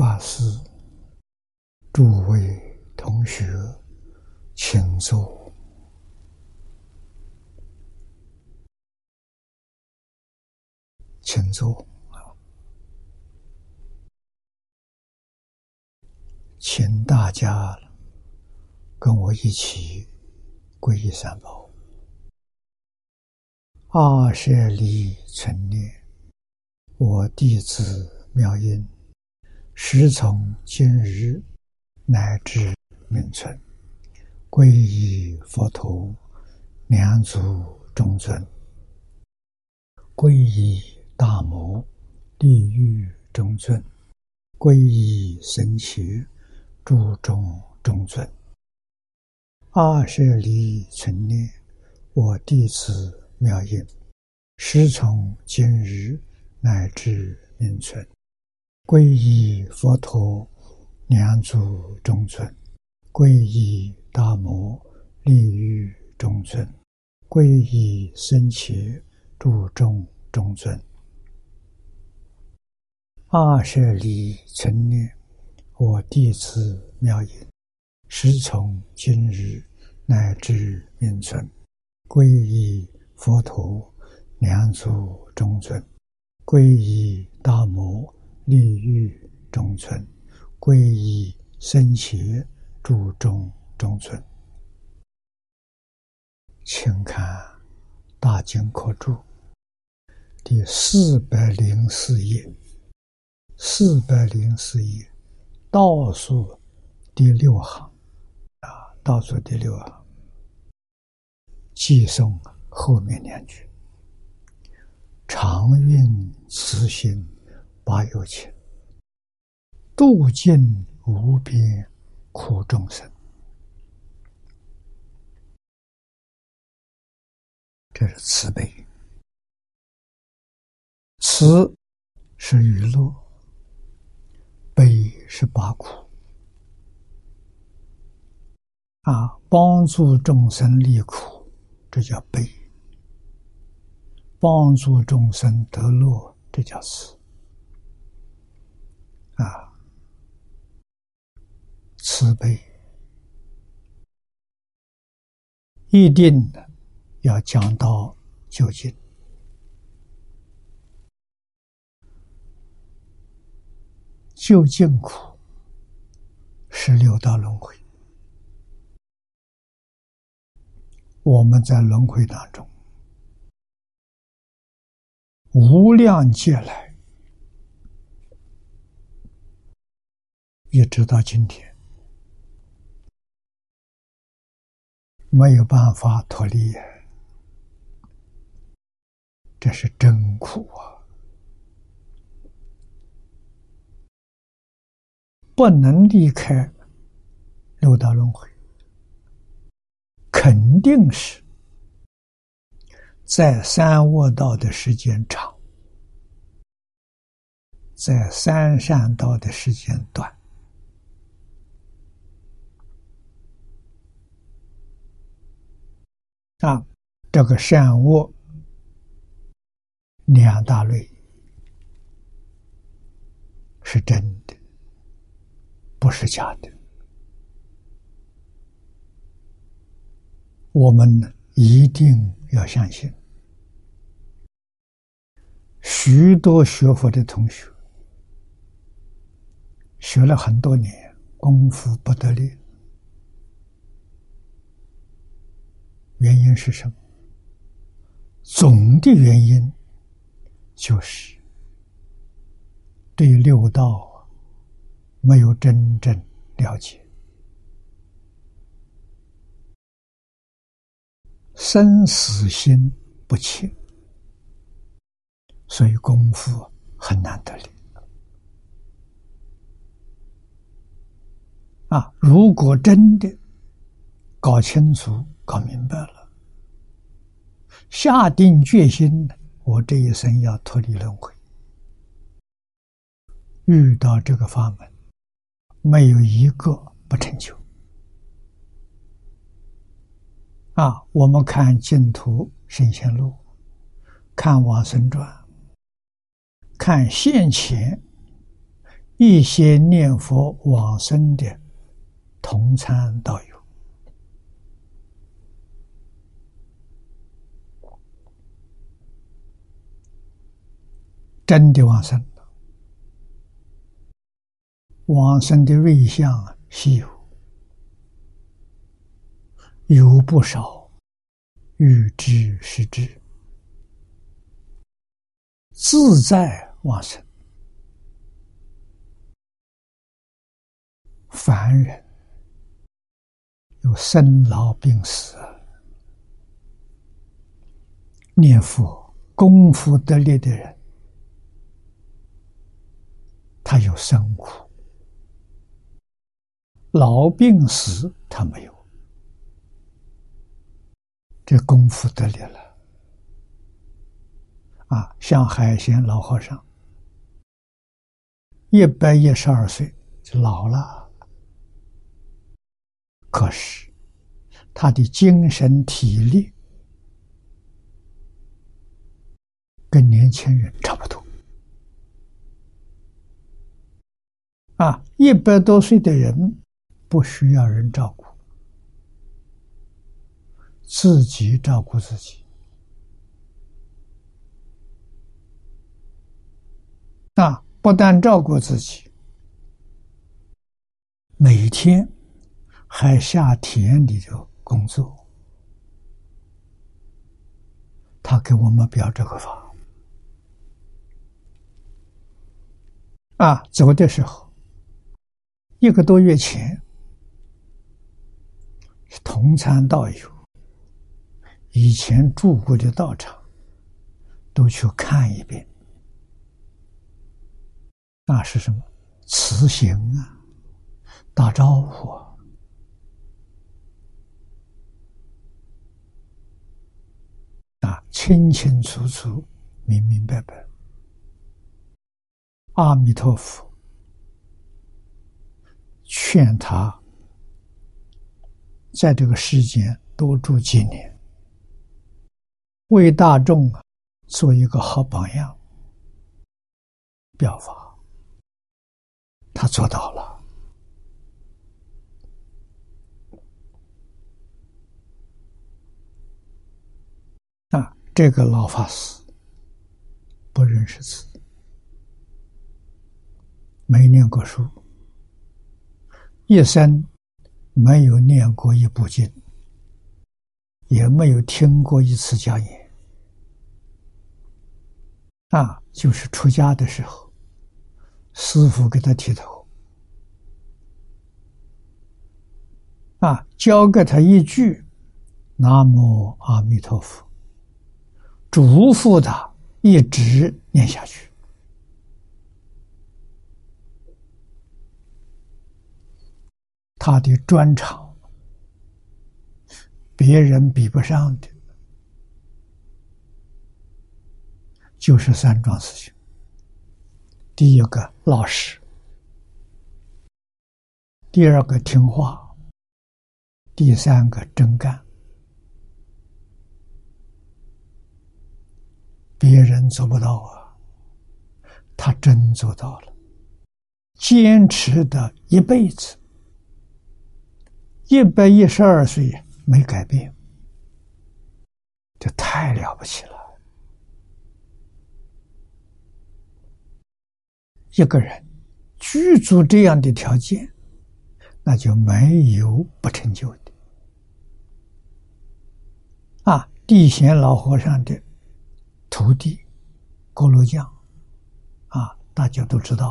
法师、诸位同学，请坐，请坐请大家跟我一起皈依三宝。二舍离存念，我弟子妙音，时从今日乃至明存，皈依佛陀，两足中尊；皈依大摩，地狱中尊；皈依神奇，诸众中尊。二舍离存念，我弟子。妙音，时从今日乃至明存，皈依佛陀，两足中尊；皈依大摩，利欲中尊；皈依僧伽，诸众中尊。二舍离成念，我弟子妙音，时从今日乃至命存，皈依。佛陀，两足中尊；皈依大摩，利欲中存；皈依僧伽，诸众中存。请看《大经科注》第四百零四页，四百零四页倒数第六行啊，倒数第六行，寄送。后面两句：“常运慈心八有情，度尽无边苦众生。”这是慈悲，慈是娱乐，悲是拔苦。啊，帮助众生离苦，这叫悲。帮助众生得乐，这叫慈啊！慈悲一定要讲到究竟，究竟苦是六道轮回，我们在轮回当中。无量劫来，一直到今天，没有办法脱离，这是真苦啊！不能离开六道轮回，肯定是。在三恶道的时间长，在三善道的时间短，啊，这个善恶两大类是真的，不是假的。我们一定要相信。许多学佛的同学学了很多年，功夫不得力，原因是什么？总的原因就是对六道没有真正了解，生死心不切。所以功夫很难得力啊！如果真的搞清楚、搞明白了，下定决心，我这一生要脱离轮回，遇到这个法门，没有一个不成就啊！我们看净土圣贤录，看往生传。看现前一些念佛往生的同参道友，真的往生了。往生的瑞相，稀有，有不少欲知是知，自在往生。凡人有生老病死，念佛功夫得力的人，他有生苦；老病死他没有，这功夫得力了。啊，像海贤老和尚，一百一十二岁就老了。可是，他的精神体力跟年轻人差不多。啊，一百多岁的人不需要人照顾，自己照顾自己。啊，不但照顾自己，每天。还下田里头工作，他给我们表这个法啊，走的时候一个多月前，同参道友以前住过的道场都去看一遍，那是什么？慈行啊，打招呼啊。啊，清清楚楚、明明白白。阿弥陀佛，劝他在这个世间多住几年，为大众啊做一个好榜样，表法，他做到了。啊这个老法师不认识字，没念过书，一生没有念过一部经，也没有听过一次讲演。啊，就是出家的时候，师傅给他剃头，啊，教给他一句“南无阿弥陀佛”。嘱咐他一直念下去，他的专长，别人比不上的，就是三桩事情：第一个老实，第二个听话，第三个真干。别人做不到啊，他真做到了，坚持的一辈子，一百一十二岁没改变，这太了不起了。一个人具足这样的条件，那就没有不成就的。啊，地贤老和尚的。徒弟，锅炉匠，啊，大家都知道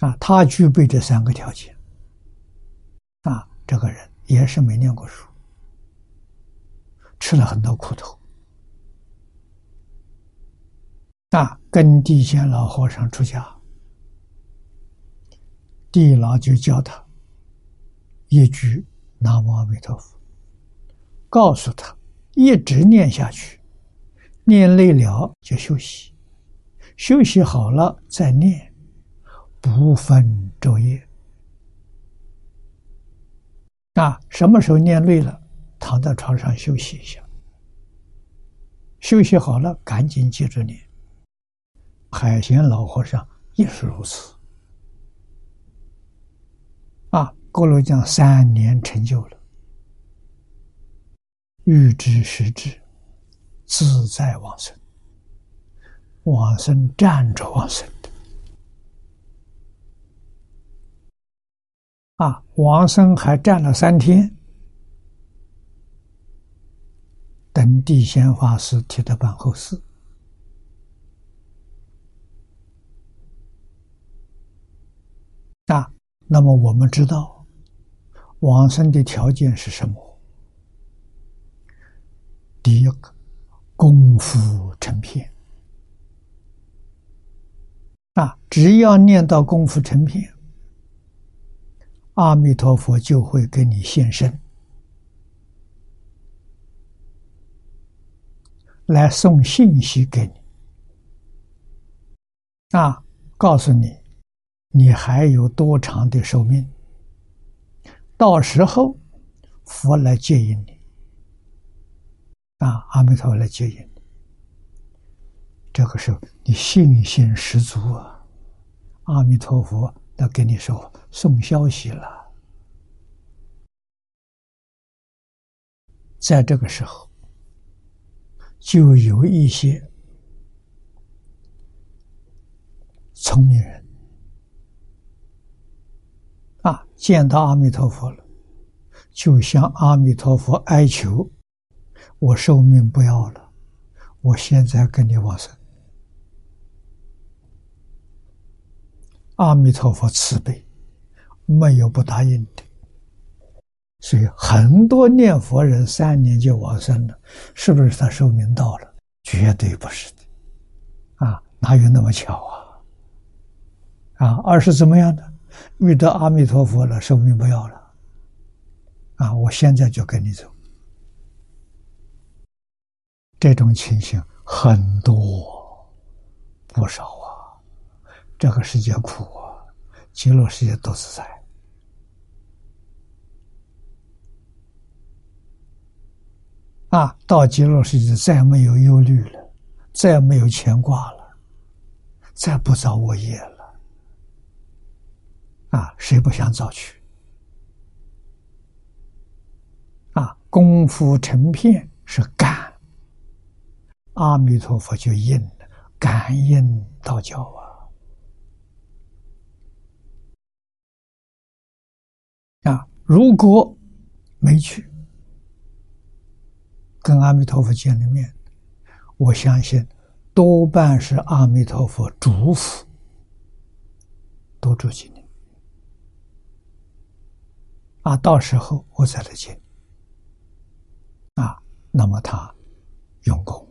啊，啊，他具备这三个条件，啊，这个人也是没念过书，吃了很多苦头，啊，跟地仙老和尚出家，地老就教他一句南无阿弥陀佛，告诉他一直念下去。念累了就休息，休息好了再念，不分昼夜。啊，什么时候念累了，躺在床上休息一下，休息好了赶紧接着念。海贤老和尚也是如此。啊，郭罗讲三年成就了，欲知实质，自在往生。往生站着往生的，啊，往生还站了三天，等地仙法师替他办后事。啊，那么我们知道，往生的条件是什么？第一个，功夫成片。啊，只要念到功夫成片，阿弥陀佛就会给你现身，来送信息给你。啊，告诉你，你还有多长的寿命？到时候，佛来接引你。啊，阿弥陀佛来接引你。这个时候，你信心十足啊！阿弥陀佛他跟你说送消息了。在这个时候，就有一些聪明人啊，见到阿弥陀佛了，就向阿弥陀佛哀求：“我寿命不要了，我现在跟你往生。”阿弥陀佛慈悲，没有不答应的。所以很多念佛人三年就往生了，是不是他寿命到了？绝对不是的，啊，哪有那么巧啊？啊，而是怎么样的？遇到阿弥陀佛了，寿命不要了，啊，我现在就跟你走。这种情形很多，不少啊。这个世界苦啊，极乐世界都是在啊，到极乐世界再没有忧虑了，再没有牵挂了，再不造恶业了啊！谁不想早去啊？功夫成片是感，阿弥陀佛就应了，感应道教。啊！如果没去跟阿弥陀佛见了面，我相信多半是阿弥陀佛嘱咐多住几年。啊，到时候我再来见。啊，那么他用功，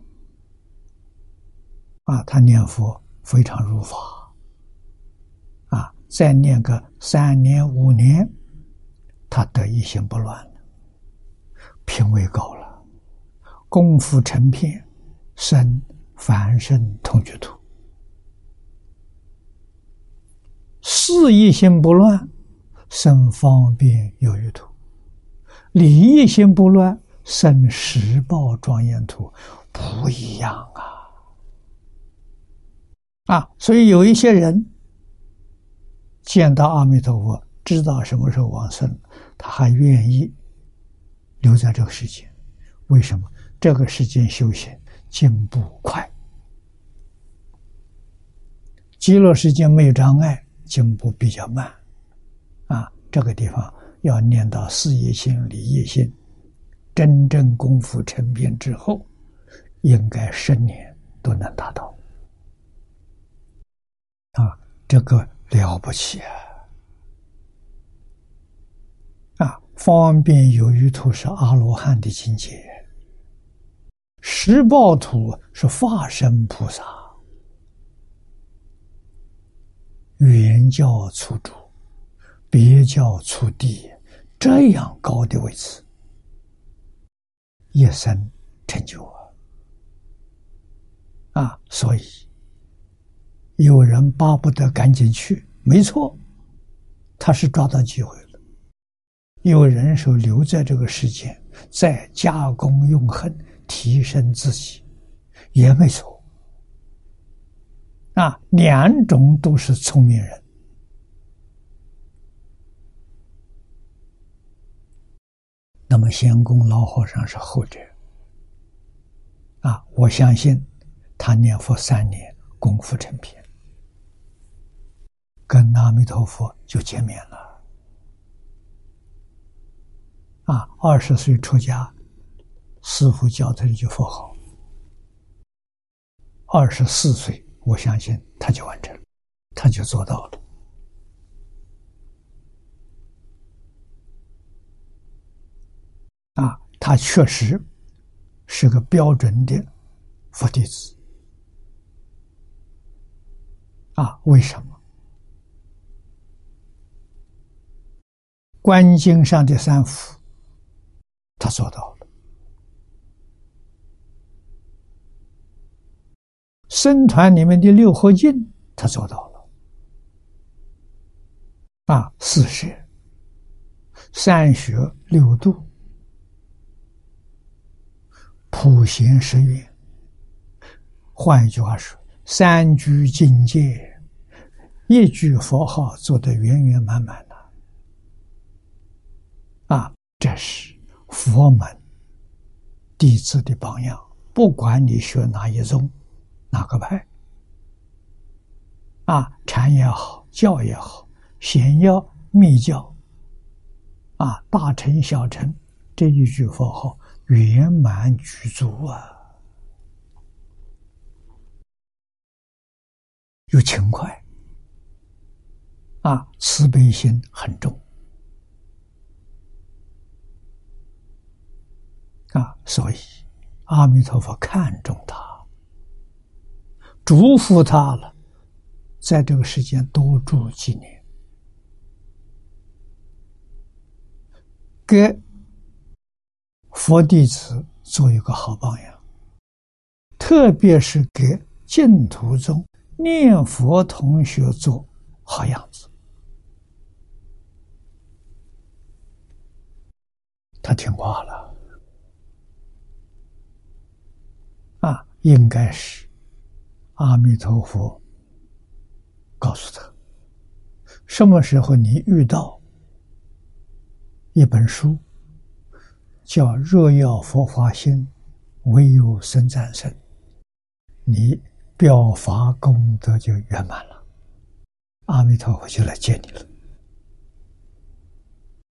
啊，他念佛非常如法，啊，再念个三年五年。他得一心不乱了，品位高了，功夫成片，生凡圣同居土，事一心不乱，生方便有余土，理一心不乱，生十报庄严土，不一样啊！啊，所以有一些人见到阿弥陀佛，知道什么时候往生。他还愿意留在这个世界，为什么？这个世界修行进步快，极乐世界没有障碍，进步比较慢。啊，这个地方要念到事业心、理业心，真正功夫成片之后，应该十年都能达到。啊，这个了不起啊！方便有余土是阿罗汉的境界，十报土是化身菩萨，原教出主，别教出地，这样高的位置，一生成就啊！啊，所以有人巴不得赶紧去，没错，他是抓到机会。有人手留在这个世界，再加工用恨，提升自己，也没错。啊，两种都是聪明人。那么仙公老和尚是后者。啊，我相信他念佛三年，功夫成片，跟阿弥陀佛就见面了。啊，二十岁出家，师傅教他一句佛号。二十四岁，我相信他就完成了，他就做到了。啊，他确实。是个标准的佛弟子啊？为什么？观经上的三福，他做到了；僧团里面的六合敬，他做到了。啊，四摄、三学、六度。普贤十愿，换一句话说，三句境界，一句佛号做得圆圆满满的，啊，这是佛门弟子的榜样。不管你学哪一宗，哪个派，啊，禅也好，教也好，显要密教，啊，大乘小乘，这一句佛号。圆满具足啊，有勤快啊，慈悲心很重啊，所以阿弥陀佛看重他，嘱咐他了，在这个世间多住几年，给。佛弟子做一个好榜样，特别是给净土中念佛同学做好样子。他听话了，啊，应该是阿弥陀佛告诉他，什么时候你遇到一本书。叫若要佛法心，唯有僧战胜。你表法功德就圆满了，阿弥陀佛就来接你了。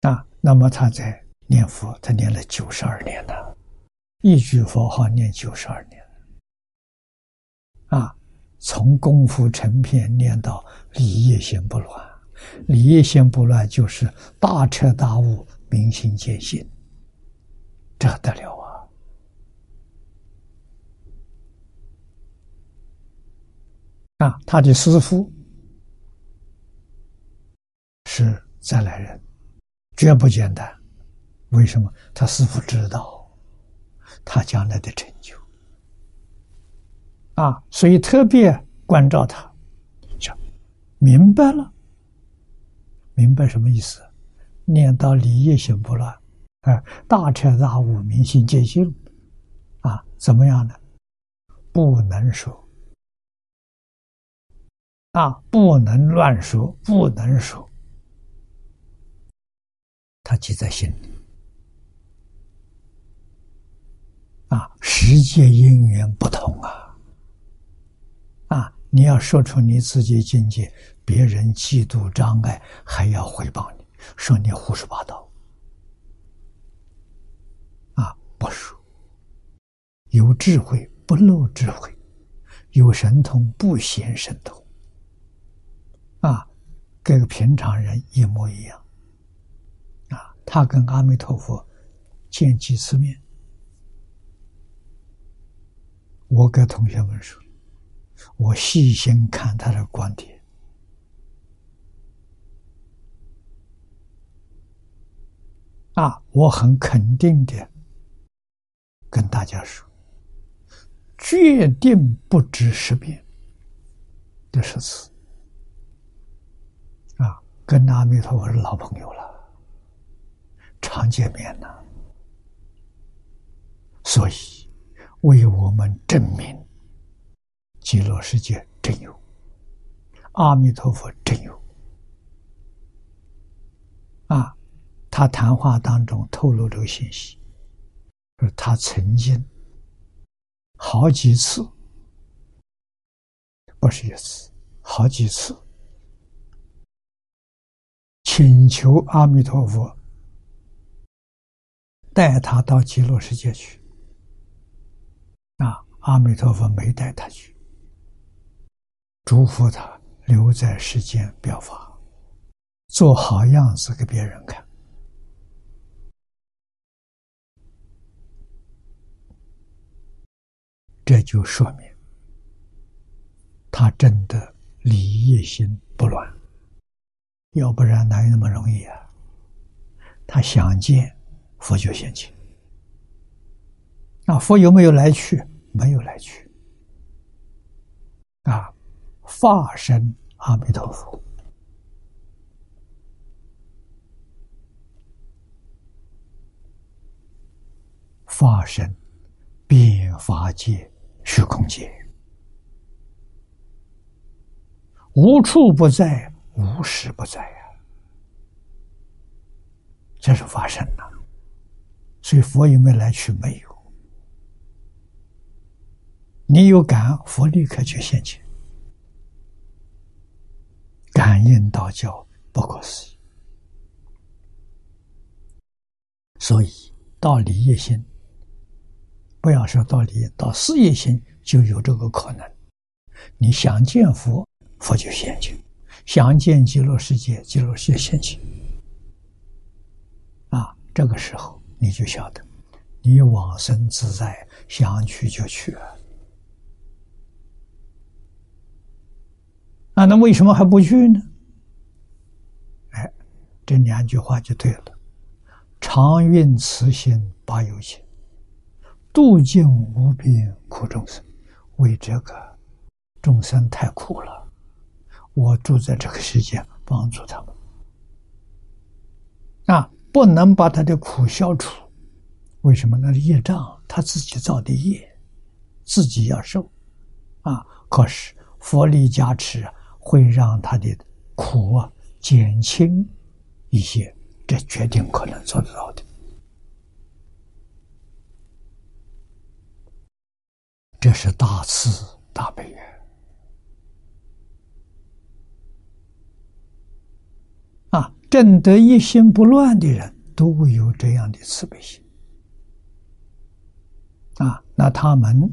啊，那么他在念佛，他念了九十二年了，一句佛号念九十二年。啊，从功夫成片念到理业心不乱，理业心不乱就是大彻大悟，明心见性。这得了啊！啊，他的师傅是再来人，绝不简单。为什么？他师傅知道他将来的成就啊，所以特别关照他，讲明白了，明白什么意思？念到理业心不乱。啊，大彻大悟，明心见性，啊，怎么样呢？不能说，啊，不能乱说，不能说，他记在心里。啊，世界因缘不同啊，啊，你要说出你自己境界，别人嫉妒障碍，还要回报你，说你胡说八道。啊不说，有智慧不露智慧，有神通不显神通，啊，跟平常人一模一样，啊，他跟阿弥陀佛见几次面，我跟同学们说，我细心看他的观点，啊，我很肯定的。跟大家说，决定不止十遍的十次啊！跟阿弥陀佛是老朋友了，常见面了，所以为我们证明极乐世界真有阿弥陀佛真有啊！他谈话当中透露这个信息，说他曾经好几次，不是一次，好几次请求阿弥陀佛带他到极乐世界去。啊，阿弥陀佛没带他去，嘱咐他留在世间表法，做好样子给别人看。这就说明，他真的礼业心不乱，要不然哪有那么容易啊？他想见佛就现前，那佛有没有来去？没有来去，啊，化身阿弥陀佛，化身变法界。虚空界，无处不在，无时不在呀。这是发生了，所以佛有没有来去？没有。你有感，佛立刻就现前。感应道教不可思议，所以道理一心。不要说道理，到事业心就有这个可能。你想见佛，佛就现前；想见极乐世界，极乐世界现前。啊，这个时候你就晓得，你往生自在，想去就去了。啊，那为什么还不去呢？哎，这两句话就对了：常运慈心，八有情。度尽无边苦众生，为这个众生太苦了，我住在这个世界帮助他们。啊，不能把他的苦消除，为什么？那业障他自己造的业，自己要受。啊，可是佛力加持啊会让他的苦啊减轻一些，这决定可能做得到的。这是大慈大悲呀！啊，正得一心不乱的人都会有这样的慈悲心啊。那他们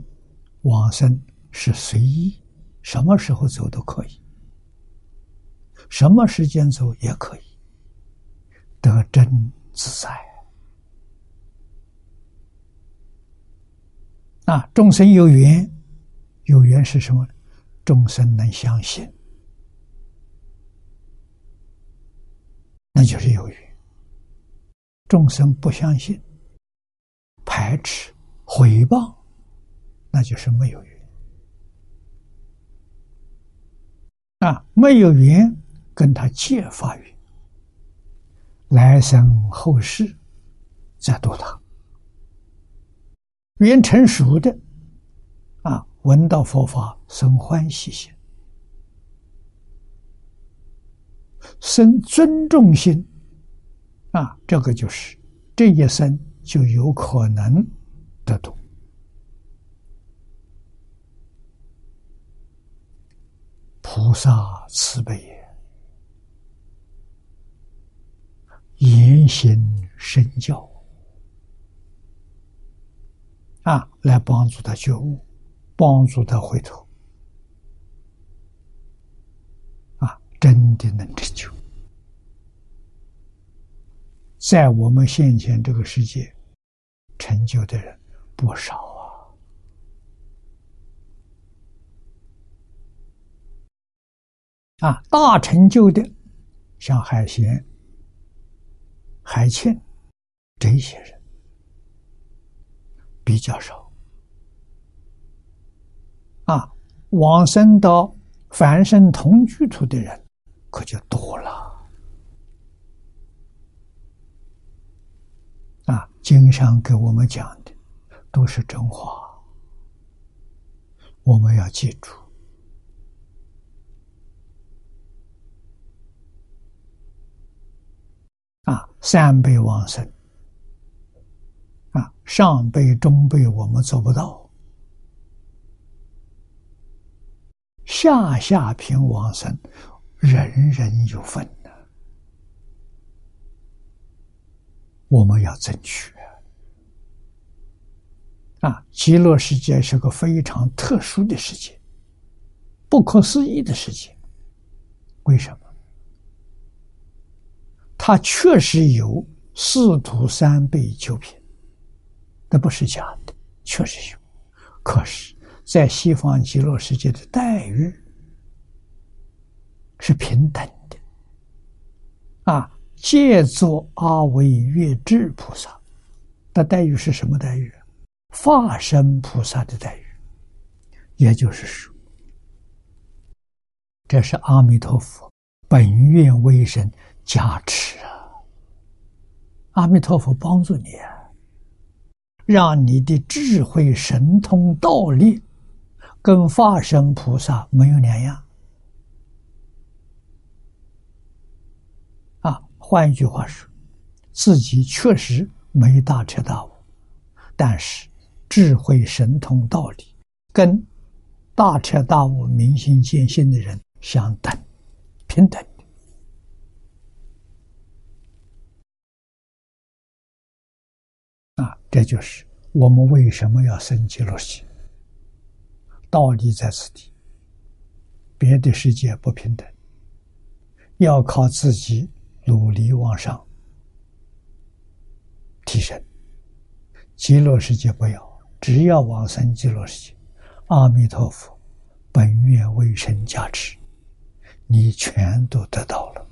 往生是随意，什么时候走都可以，什么时间走也可以，得真自在。啊，众生有缘，有缘是什么？众生能相信，那就是有缘；众生不相信、排斥、毁谤，那就是没有缘。啊，没有缘，跟他借法缘，来生后世再度他。缘成熟的，啊，闻到佛法生欢喜心，生尊重心，啊，这个就是这一生就有可能得度。菩萨慈悲也，言行身教。啊，来帮助他觉悟，帮助他回头，啊，真的能成就。在我们现前这个世界，成就的人不少啊！啊，大成就的，像海贤、海庆这些人。比较少啊，往生到凡圣同居土的人可就多了啊。经上给我们讲的都是真话，我们要记住啊，三辈往生，啊，上辈、中辈我们做不到，下下品往生，人人有份的，我们要争取。啊，极乐世界是个非常特殊的世界，不可思议的世界。为什么？它确实有四土三辈九品，那不是假的，确实有。可是，在西方极乐世界的待遇是平等的。啊，借作阿惟越智菩萨的待遇是什么待遇？化身菩萨的待遇，也就是说，这是阿弥陀佛本愿威神加持啊！阿弥陀佛帮助你啊，让你的智慧神通道力跟化身菩萨没有两样啊。换一句话说，自己确实没大彻大悟，但是。智慧神通道理，跟大彻大悟、明心见性的人相等，平等的。啊，这就是我们为什么要生极乐世。道理在此地，别的世界不平等，要靠自己努力往上提升。极乐世界不要。只要往生极乐世界，阿弥陀佛本愿为神加持，你全都得到了。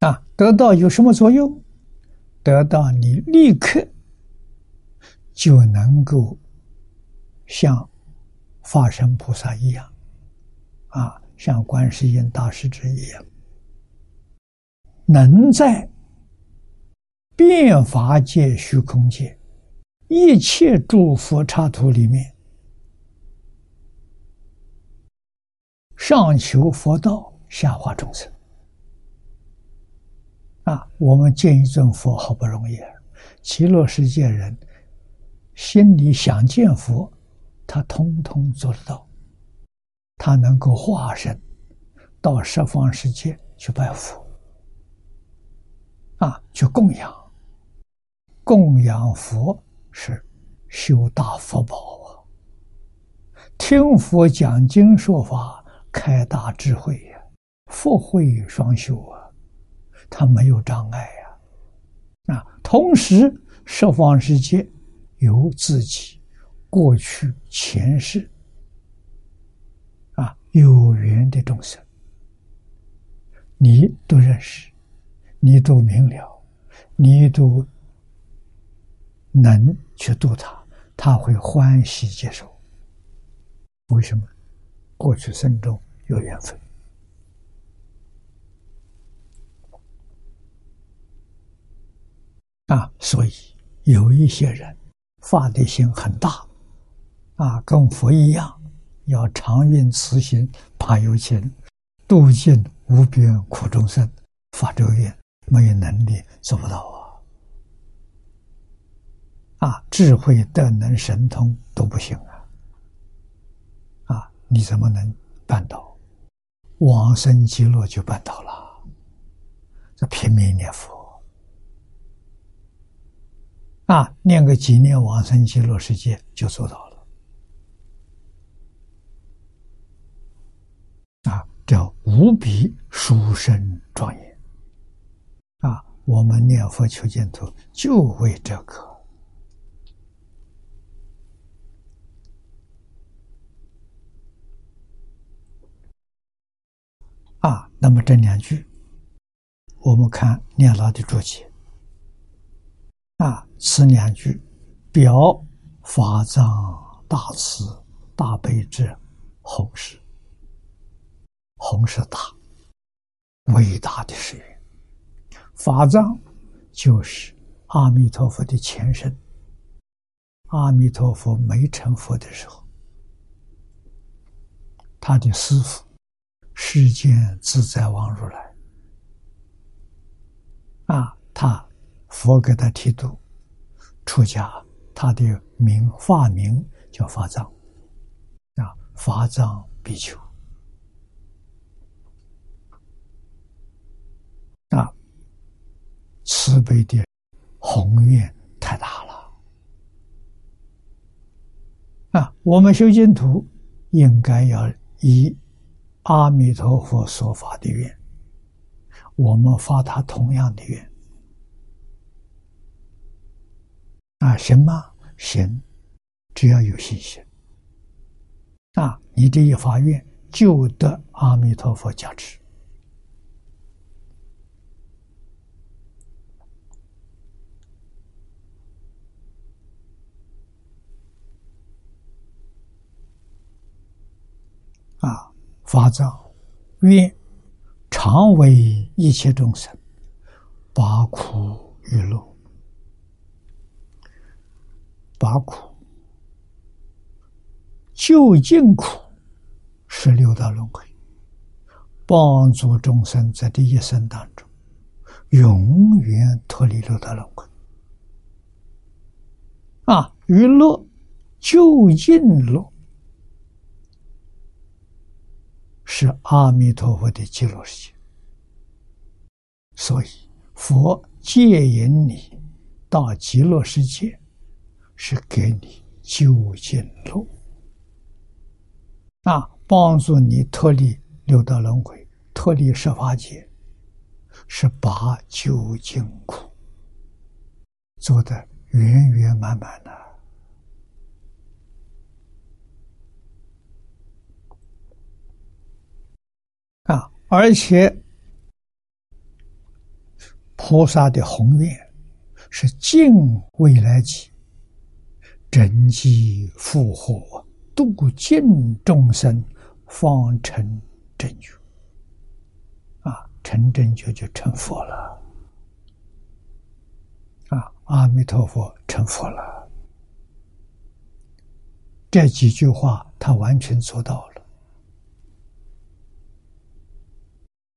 啊，得到有什么作用？得到你立刻就能够像法身菩萨一样，啊，像观世音大师之一样。能在变法界、虚空界一切诸佛刹土里面上求佛道，下化众生。啊，我们见一尊佛好不容易，极乐世界人心里想见佛，他通通做得到，他能够化身到十方世界去拜佛。啊，去供养，供养佛是修大福报啊！听佛讲经说法，开大智慧呀，福慧双修啊，他没有障碍呀。啊，同时十方世界有自己过去前世啊有缘的众生，你都认识。你都明了，你都能去度他，他会欢喜接受。为什么？过去生中有缘分啊，所以有一些人发的心很大啊，跟佛一样，要常运慈心，怕有情，度尽无边苦众生，发这个愿。没有能力做不到啊！啊，智慧、德能、神通都不行啊！啊，你怎么能办到？往生极乐就办到了，这拼命念佛啊，念个几年往生极乐世界就做到了啊！叫无比殊胜庄严。啊，我们念佛求净土就为这个啊。那么这两句，我们看念老的注解啊，此两句表法藏大慈大悲之宏誓，宏誓大，伟大的誓愿。法藏就是阿弥陀佛的前身。阿弥陀佛没成佛的时候，他的师父世间自在王如来。啊，他佛给他剃度，出家，他的名化名叫法藏，啊，法藏比丘，啊，慈悲的宏愿太大了，啊，我们修净土应该要以阿弥陀佛所发的愿。我们发他同样的愿。啊，行吗？行，只要有信心啊，你这一发愿就得阿弥陀佛加持啊，发藏愿。常为一切众生拔苦与乐，拔苦究竟苦是六道轮回，帮助众生在这一生当中永远脱离六道轮回。啊，娱乐究竟乐。是阿弥陀佛的极乐世界，所以佛借引你到极乐世界，是给你究竟路啊，帮助你脱离六道轮回，脱离十法界，是把究竟苦做的圆圆满满的。啊！而且菩萨的宏愿是尽未来际，真机复活，度尽众生，方成正觉。啊，成正觉就成佛了。啊，阿弥陀佛成佛了。这几句话，他完全做到了。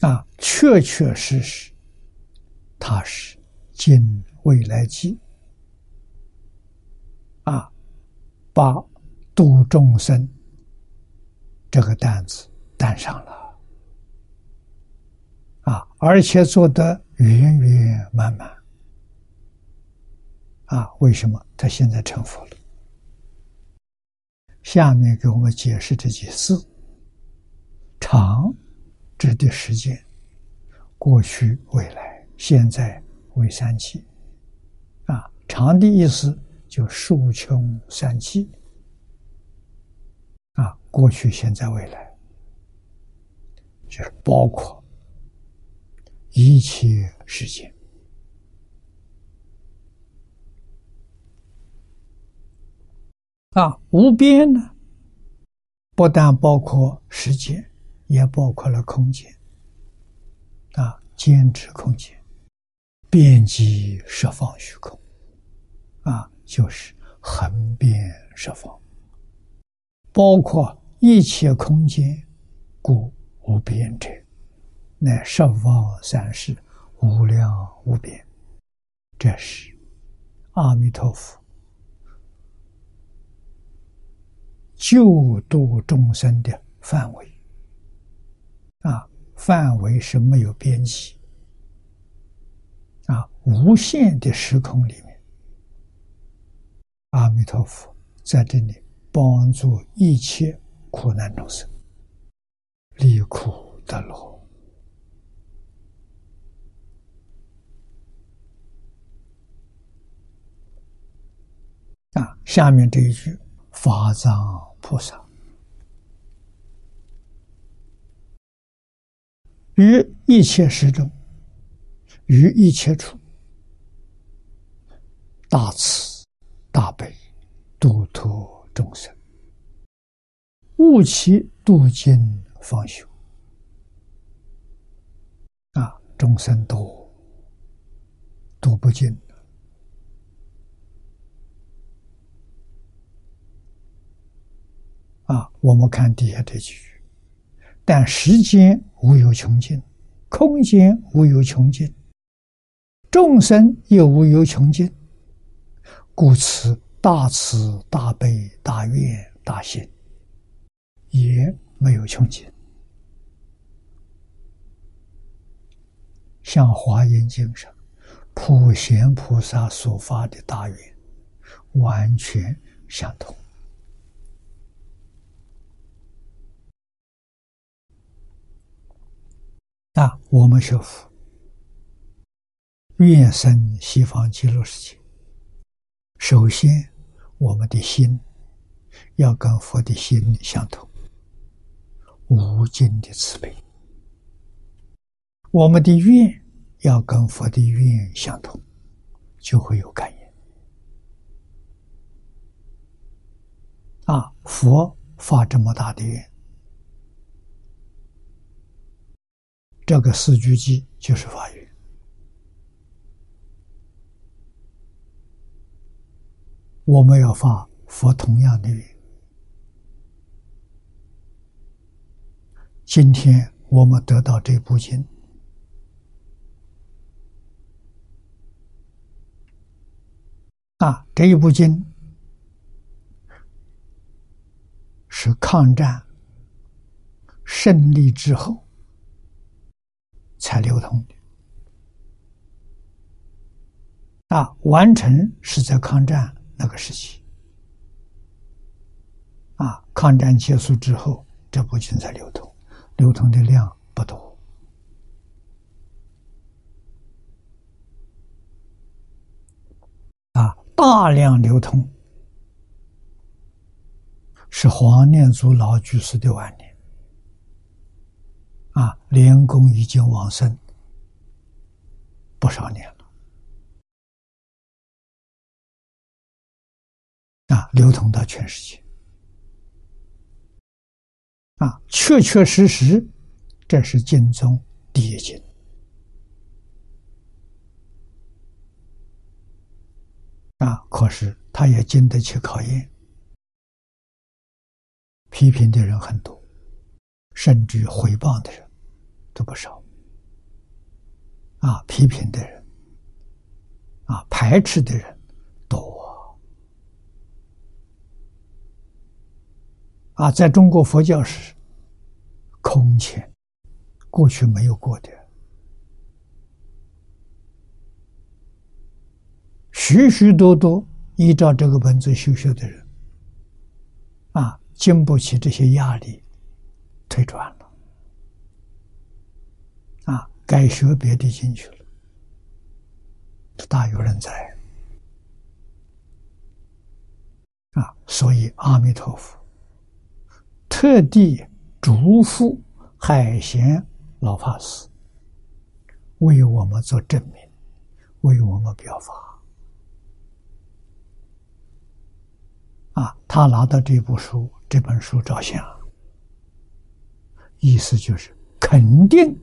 啊，确确实实，他是尽未来际啊，把度众生这个担子担上了啊，而且做得圆圆满满啊。为什么他现在成佛了？下面给我们解释这几字：长。指的时间，过去、未来、现在为三期，啊，长的意思就数穷三期，啊，过去、现在、未来，就是包括一切时间，啊，无边呢，不但包括时间。也包括了空间，啊，间指空间，遍及十方虚空，啊，就是横遍十方，包括一切空间，故无边者，乃十方三世无量无边。这是阿弥陀佛救度众生的范围。啊，范围是没有边际，啊，无限的时空里，阿弥陀佛在这里帮助一切苦难众生离苦得乐。啊，下面这一句法藏菩萨。于一切时中，于一切处，大慈大悲，度脱众生，悟其度尽方休。啊，众生多，度不尽。啊，我们看底下这句：但时间无有穷尽，空间无有穷尽，众生又无有穷尽，故此大慈大悲大愿大信也没有穷尽。像华严经上普贤菩萨所发的大愿，完全相同。那我们学佛，愿生西方极乐世界。首先，我们的心要跟佛的心相同，无尽的慈悲；我们的愿要跟佛的愿相同，就会有感应。啊，佛发这么大的愿。这个四句偈就是法语。我们要发佛同样的愿。今天我们得到这部经，啊，这一部经是抗战胜利之后。才流通的啊！完成是在抗战那个时期。啊，抗战结束之后，这部经才流通，流通的量不多。啊，大量流通是黄念祖老居士的晚年。啊，莲公已经往生不少年啊，流通到全世界，啊，确确实实，这是经中第一经，啊，可是他也经得起考验，批评的人很多。甚至回谤的人都不少，啊，批评的人，啊，排斥的人多，啊，在中国佛教史空前，过去没有过的，许许多多依照这个本子修学的人，啊，经不起这些压力。退转了，啊，该学别的进去了，大有人在，啊，所以阿弥陀佛特地嘱咐海贤老法师为我们做证明，为我们表法，啊，他拿到这部书，这本书照相。意思就是肯定，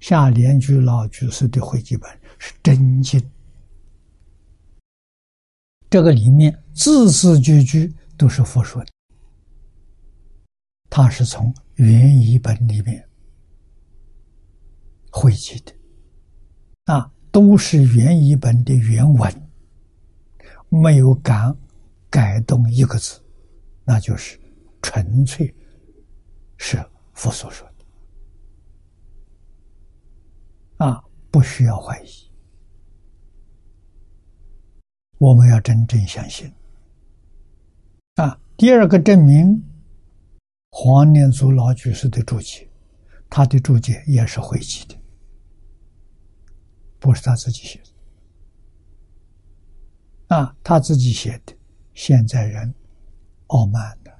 下莲居老居士的会记本是真经，这个里面字字句句都是佛说的，他是从原译本里面汇集的，啊，都是原译本的原文，没有敢改动一个字，那就是纯粹。是佛所说的啊，不需要怀疑。我们要真正相信啊。第二个证明，黄念祖老居士的注解，他的注解也是汇集的，不是他自己写的啊。他自己写的，现在人傲慢的。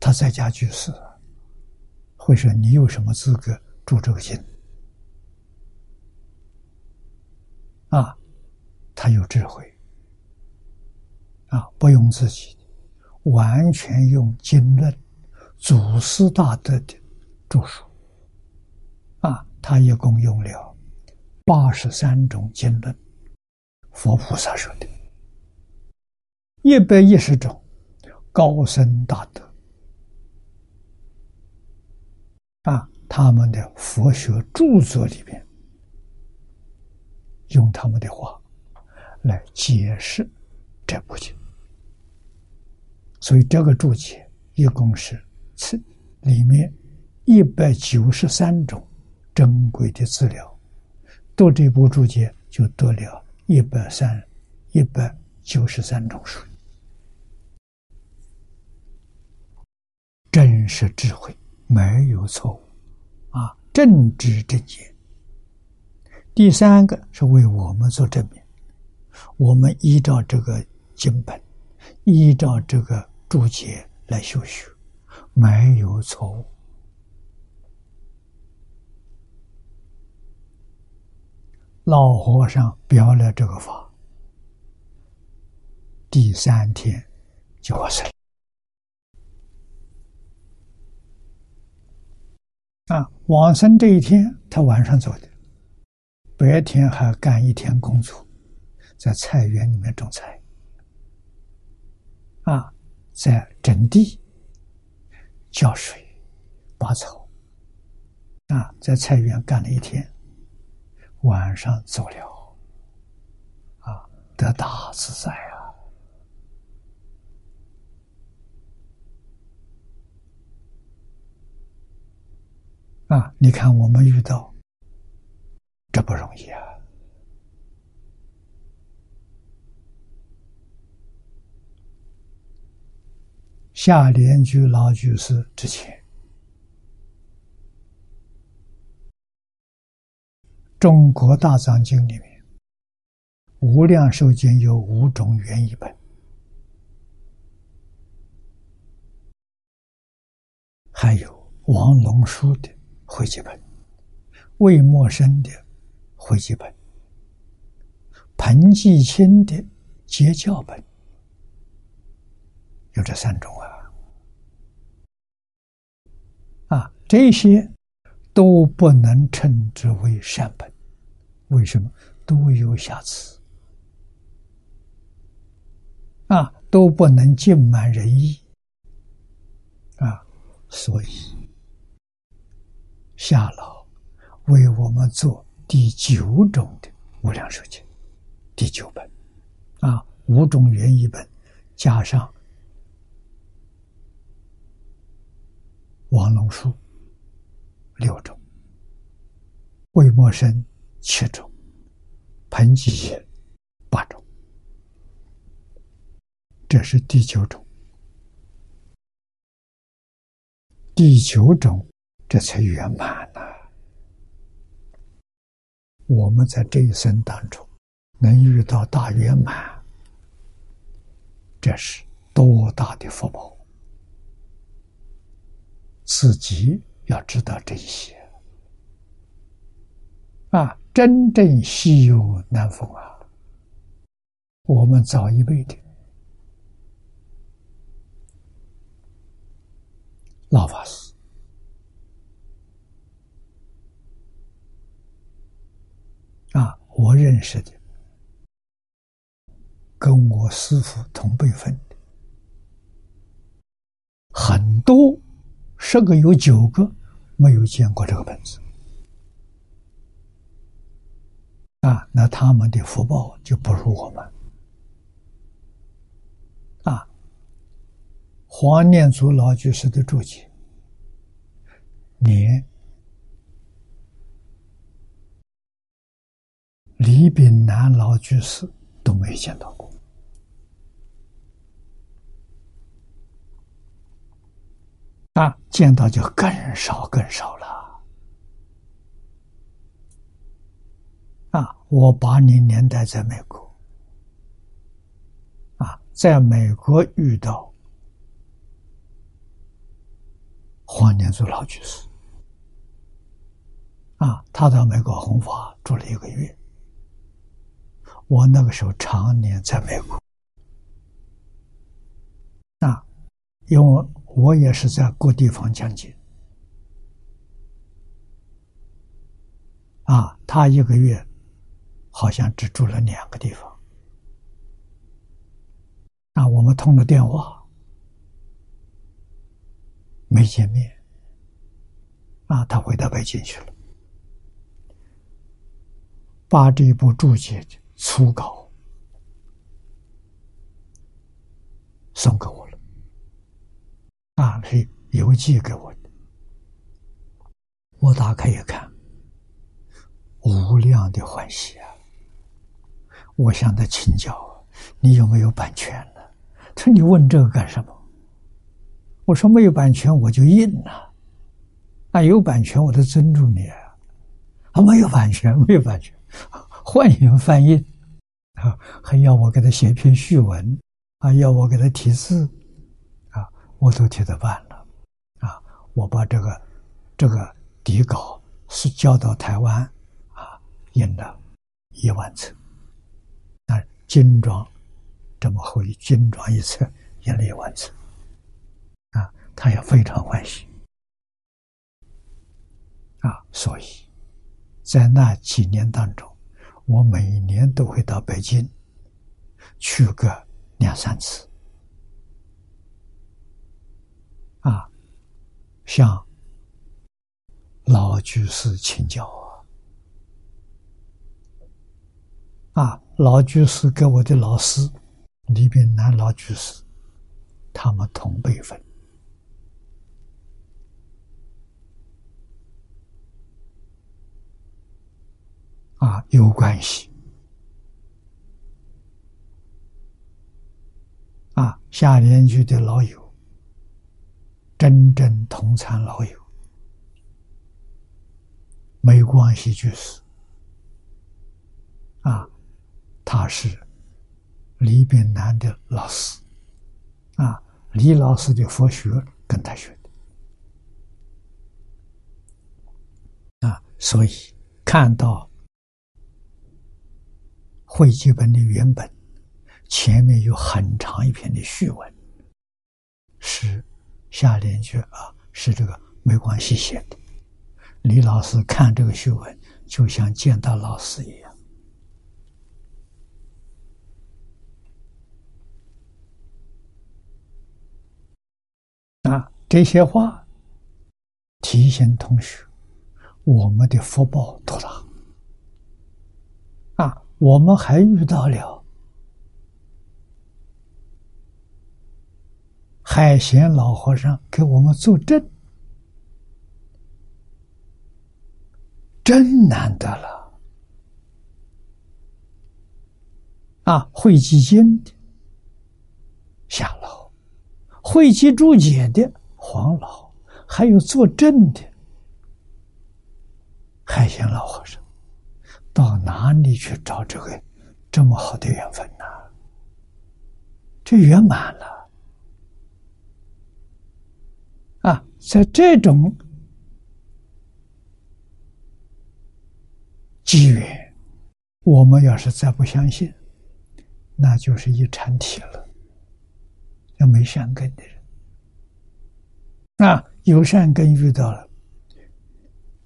他在家居士，会说你有什么资格住这个经？啊，他有智慧，啊，不用自己，完全用经论、祖师大德的著述，啊，他一共用了八十三种经论，佛菩萨说的，一百一十种高僧大德。啊他们的佛学著作里边，用他们的话来解释这部经。所以这个注解一共是此里面一百九十三种珍贵的资料，读这部注解就得了一百三一百九十三种书。真实智慧，没有错误，啊，正知正见。第三个是为我们做证明，我们依照这个经本，依照这个注解来修学，没有错误。老和尚表了这个法，第三天就完事。啊，往生这一天，他晚上走的，白天还干一天工作，在菜园里面种菜，啊，在整地、浇水、拔草，啊，在菜园干了一天，晚上走了，啊，得大自在啊。啊！你看，我们遇到这不容易啊！下莲居老居士之前，《中国大藏经》里面，《无量寿经》有五种原译本，还有王龙书的。回集本，魏默生的回集本，彭继清的结教本，这三种啊，啊，这些都不能称之为善本，为什么？都有瑕疵，啊，都不能尽满人意，啊，所以。夏老为我们做第九种的无量寿经，第九本，啊，五种原译本加上王龙书六种，魏默生七种，彭吉八种，这是第九种，第九种。这才圆满呐！我们在这一生当中能遇到大圆满，这是多大的福报！自己要知道这些啊，真正稀有难逢啊！我们早一辈的老法师。啊，我认识的，跟我师傅同辈分的很多，十个有九个没有见过这个本子。啊，那他们的福报就不如我们。啊，黄念祖老居士的注解，年。李炳南老居士都没见到啊，见到就更少更少了啊！我八零年代在美国啊，在美国遇到黄念祖老居士啊，他到美国弘法住了一个月。我那个时候常年在美国，啊，因为我也是在各地方讲解，啊，他一个月好像只住了两个地方，啊，我们通了电话，没见面，啊，他回到北京去了，把这部注解初稿送给我了，啊，是邮寄给我的。我打开一看，无量的欢喜啊！我向他请教，你有没有版权呢？他说：“你问这个干什么？”我说：“没有版权，我就印了。”啊，有版权我都尊重你啊！啊，没有版权，没有版权，欢迎翻译啊，还要我给他写篇序文啊，要我给他题字，我都替他办了啊。我把这个这个底稿是交到台湾啊，印了一万册啊，精装这么厚一精装一册，印了一万册啊，他也非常欢喜。啊，所以，在那几年当中，我每年都会到北京去个两三次，啊，向老居士请教啊，啊，老居士跟我的老师李炳南老居士，他们同辈分。啊，有关系。啊，下联居的老友，真正同参老友，没关系就是。啊，他是李炳南的老师，啊，李老师的佛学跟他学的，啊，所以看到。汇集本的原本前面有很长一篇的序文，是下联句啊，是这个没关系写的。李老师看这个序文，就像见到老师一样。啊，这些话提醒同学，我们的福报多大啊。我们还遇到了海贤老和尚给我们作证，真难得了！啊，会集经的夏老，会集注解的黄老，还有作证的海贤老和尚。到哪里去找这个这么好的缘分呢？这圆满了啊！在这种机缘，我们要是再不相信，那就是一禅体了。要没善根的人啊，有善根遇到了，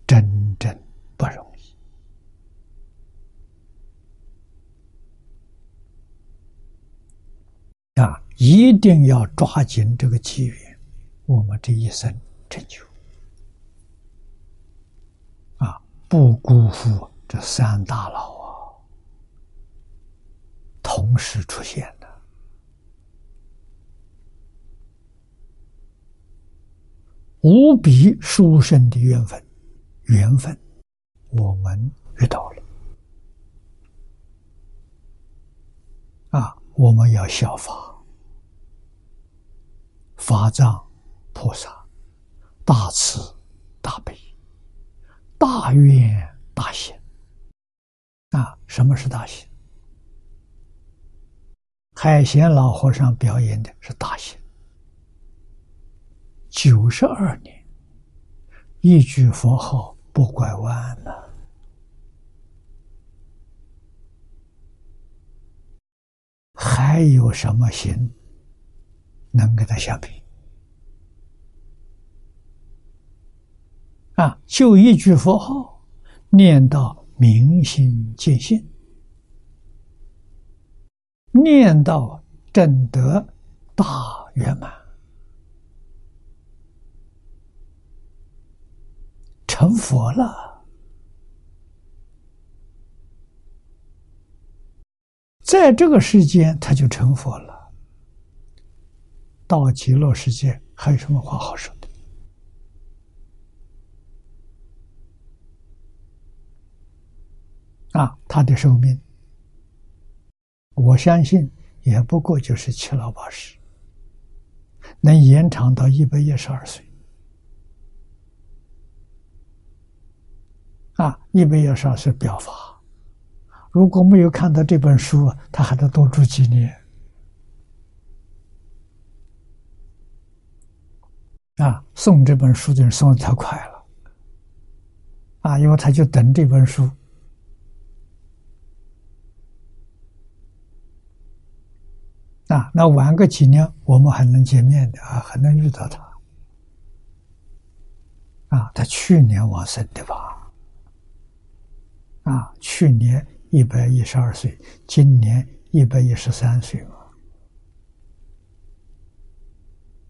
真正不容易。啊！一定要抓紧这个机缘，我们这一生成就啊！不辜负这三大佬啊，同时出现的无比殊胜的缘分，缘分我们遇到了啊！我们要效法法藏菩萨，大慈大悲，大愿大行。啊，什么是大行？海贤老和尚表演的是大行，九十二年，一句佛号不拐弯了。还有什么行能跟他相比？啊，就一句佛号，念到明心见性，念到正得大圆满，成佛了，在这个世间他就成佛了。到极乐世界还有什么话好说？啊，他的寿命，我相信也不过就是七老八十，能延长到一百一十二岁。啊，一百一十二岁表法，如果没有看到这本书，他还得多住几年。啊，送这本书的人送的太快了，啊，因为他就等这本书。啊，那晚个几年，我们还能见面的啊，还能遇到他。啊，他去年往生的吧？啊，去年一百一十二岁，今年一百一十三岁嘛。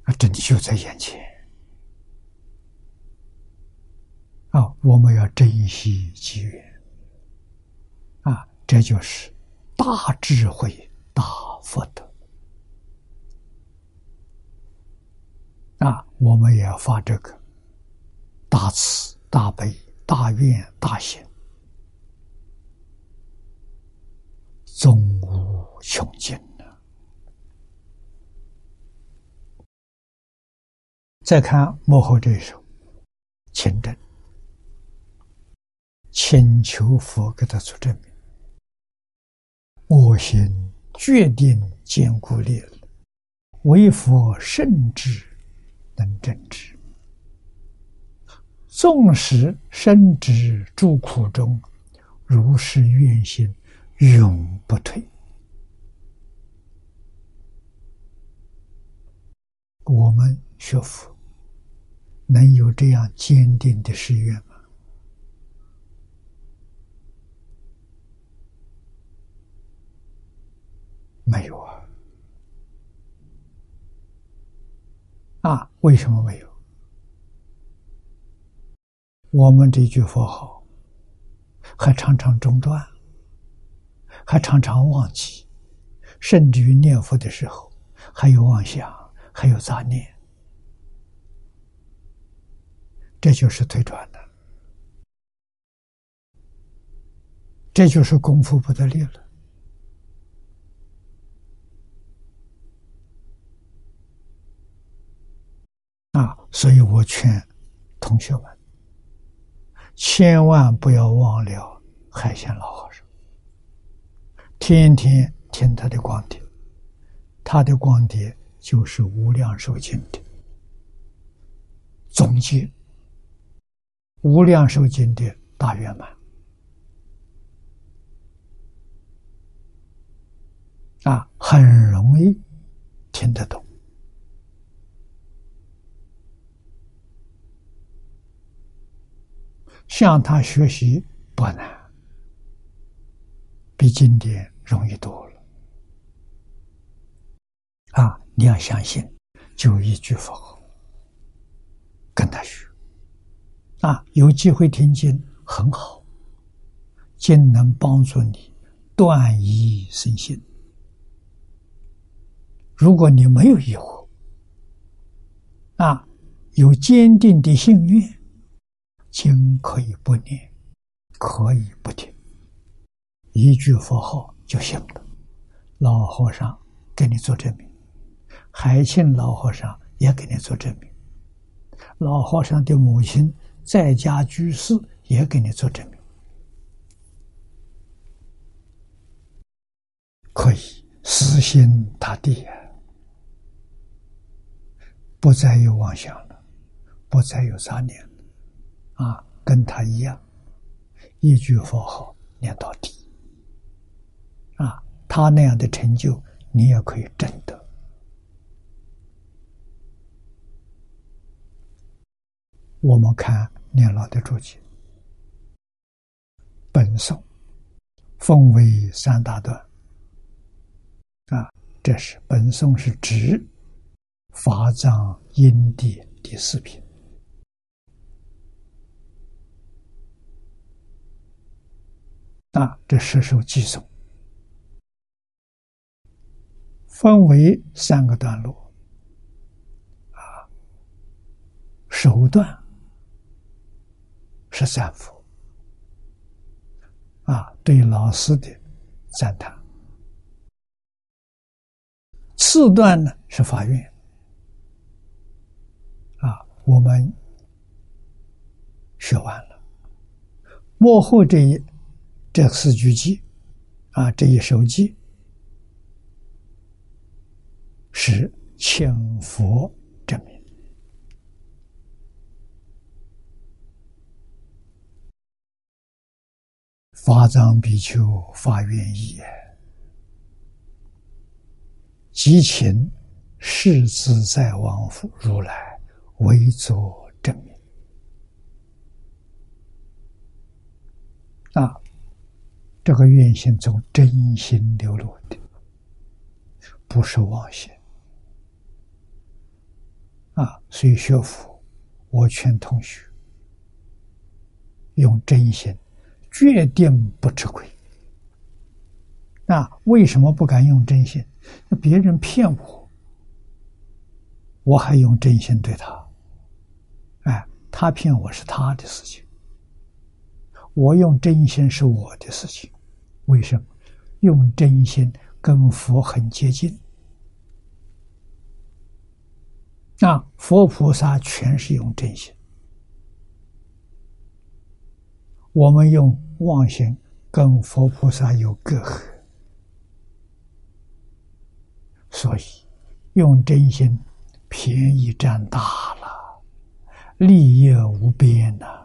啊，真的就在眼前。啊，我们要珍惜机缘。啊，这就是大智慧、大福德。啊，我们也要发这个大慈、大悲、大愿、大行，终无穷尽的。再看幕后这一首《清真》，请求佛给他做证明，我心决定坚固力，为佛圣智。能正之，纵使身之诸苦中，如是愿心永不退。我们学佛能有这样坚定的誓愿吗？没有啊。啊，为什么没有？我们这句佛号还常常中断，还常常忘记，甚至于念佛的时候还有妄想，还有杂念，这就是退转的，这就是功夫不得力了。啊，所以我劝同学们，千万不要忘了海鲜老和尚，天天听他的光碟，他的光碟就是《无量寿经》的总结，《无量寿经》的大圆满，啊，很容易听得懂。向他学习不难，比经典容易多了。啊，你要相信，就一句佛，跟他学。啊，有机会听经很好，经能帮助你断疑生信。如果你没有疑惑，啊，有坚定的信愿。经可以不念，可以不听，一句佛号就行了。老和尚给你做证明，海庆老和尚也给你做证明，老和尚的母亲在家居士也给你做证明，可以死心塌地，不再有妄想了，不再有杂念。啊，跟他一样，一句佛号念到底。啊，他那样的成就，你也可以证得。我们看念老的注解，本颂分为三大段。啊，这是本颂是指法藏因地第四品。啊，这十首寄颂分为三个段落，啊，首段是三福，啊，对老师的赞叹；次段呢是法院，啊，我们学完了，幕后这一。这四句偈，啊，这一首偈是千佛证明。法藏比丘发愿意，即请世自在王父如来为作证明。啊。这个愿心从真心流露的，不是妄心啊！所以学佛，我劝同学用真心，决定不吃亏。那为什么不敢用真心？那别人骗我，我还用真心对他，哎，他骗我是他的事情，我用真心是我的事情。为什么用真心跟佛很接近？那佛菩萨全是用真心，我们用妄心跟佛菩萨有隔阂，所以用真心便宜占大了，利益无边呐。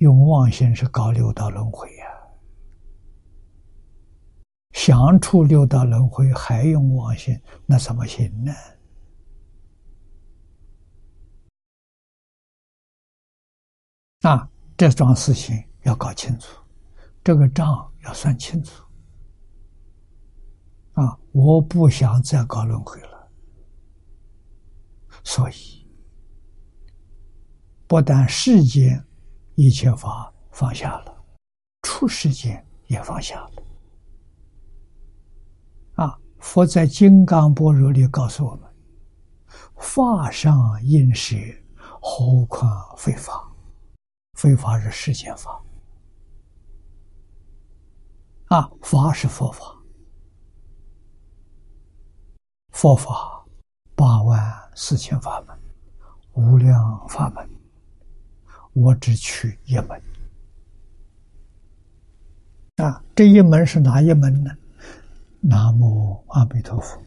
用妄心是搞六道轮回呀。想出六道轮回还用妄心，那怎么行呢？啊，这桩事情要搞清楚，这个账要算清楚。啊，我不想再搞轮回了，所以不但世间一切法放下了，出世间也放下了。啊佛在《金刚般若》里告诉我们：“法上应舍，何况非法？非法是世间法，啊，法是佛法，佛法八万四千法门，无量法门，我只取一门。啊，这一门是哪一门呢？”南无阿弥陀佛。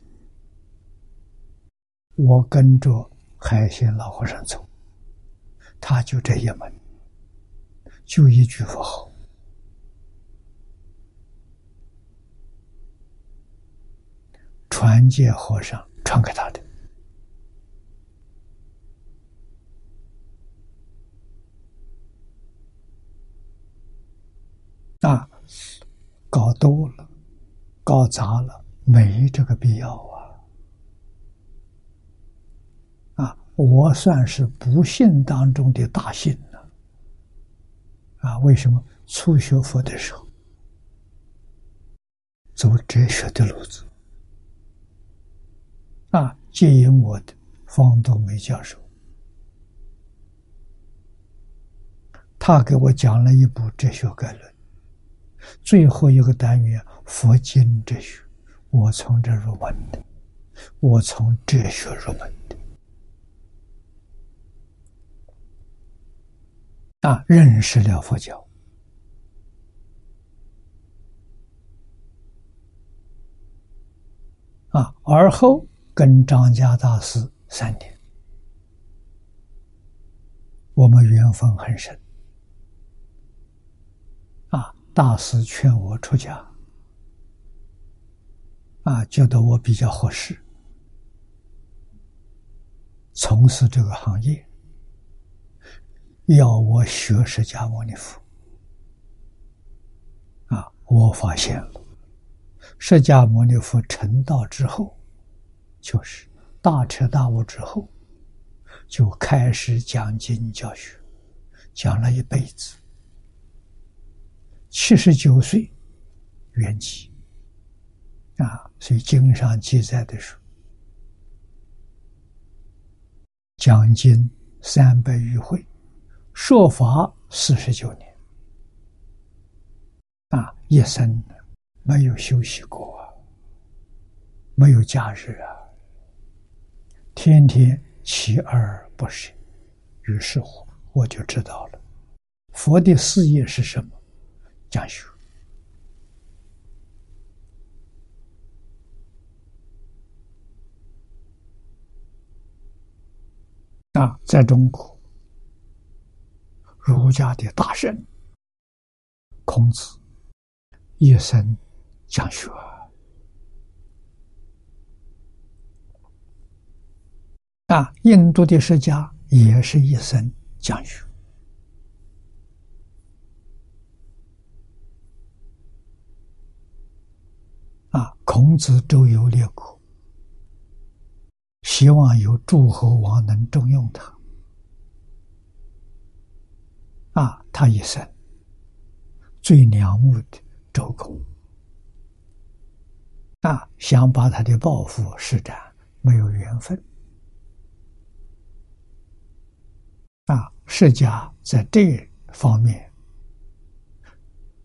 我跟着海鲜老和尚走，他就这一门，就一句佛号，传戒和尚传给他的。啊，搞多了。搞砸了，没这个必要啊！啊，我算是不幸当中的大幸了。啊，为什么初学佛的时候走哲学的路子？啊，接引我的方东梅教授，他给我讲了一部《哲学概论》，最后一个单元。佛经哲学，我从这入门的，我从哲学入门的，啊，认识了佛教，啊，而后跟张家大师三年，我们缘分很深，大师劝我出家。啊，觉得我比较合适从事这个行业，要我学释迦牟尼佛。啊，我发现了，释迦牟尼佛成道之后，就是大彻大悟之后，就开始讲经教学，讲了一辈子，七十九岁圆寂啊，所以经上记载的说，将近三百余回，说法四十九年啊，一生没有休息过，没有假日啊，天天锲而不舍。于是乎，我就知道了，佛的事业是什么？讲修啊，在中国，儒家的大圣孔子一生讲学啊，印度的释迦也是一生讲学。啊，孔子周游列国，希望有诸侯王能重用他。啊，他一生最仰慕的周公，啊，想把他的抱负施展，没有缘分。啊，释迦在这方面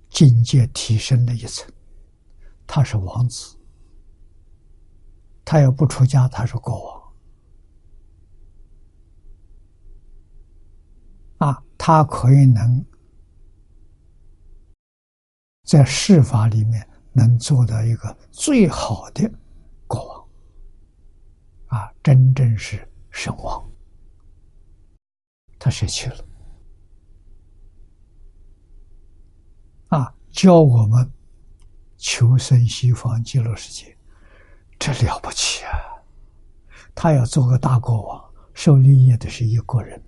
境界提升了一层。他是王子，他要不出家，他是国王。啊，他可以能在世法里面能做到一个最好的国王，啊，真正是神王。他舍弃了，啊，教我们。求生西方极乐世界，这了不起啊！他要做个大国王，受利益的是一国人，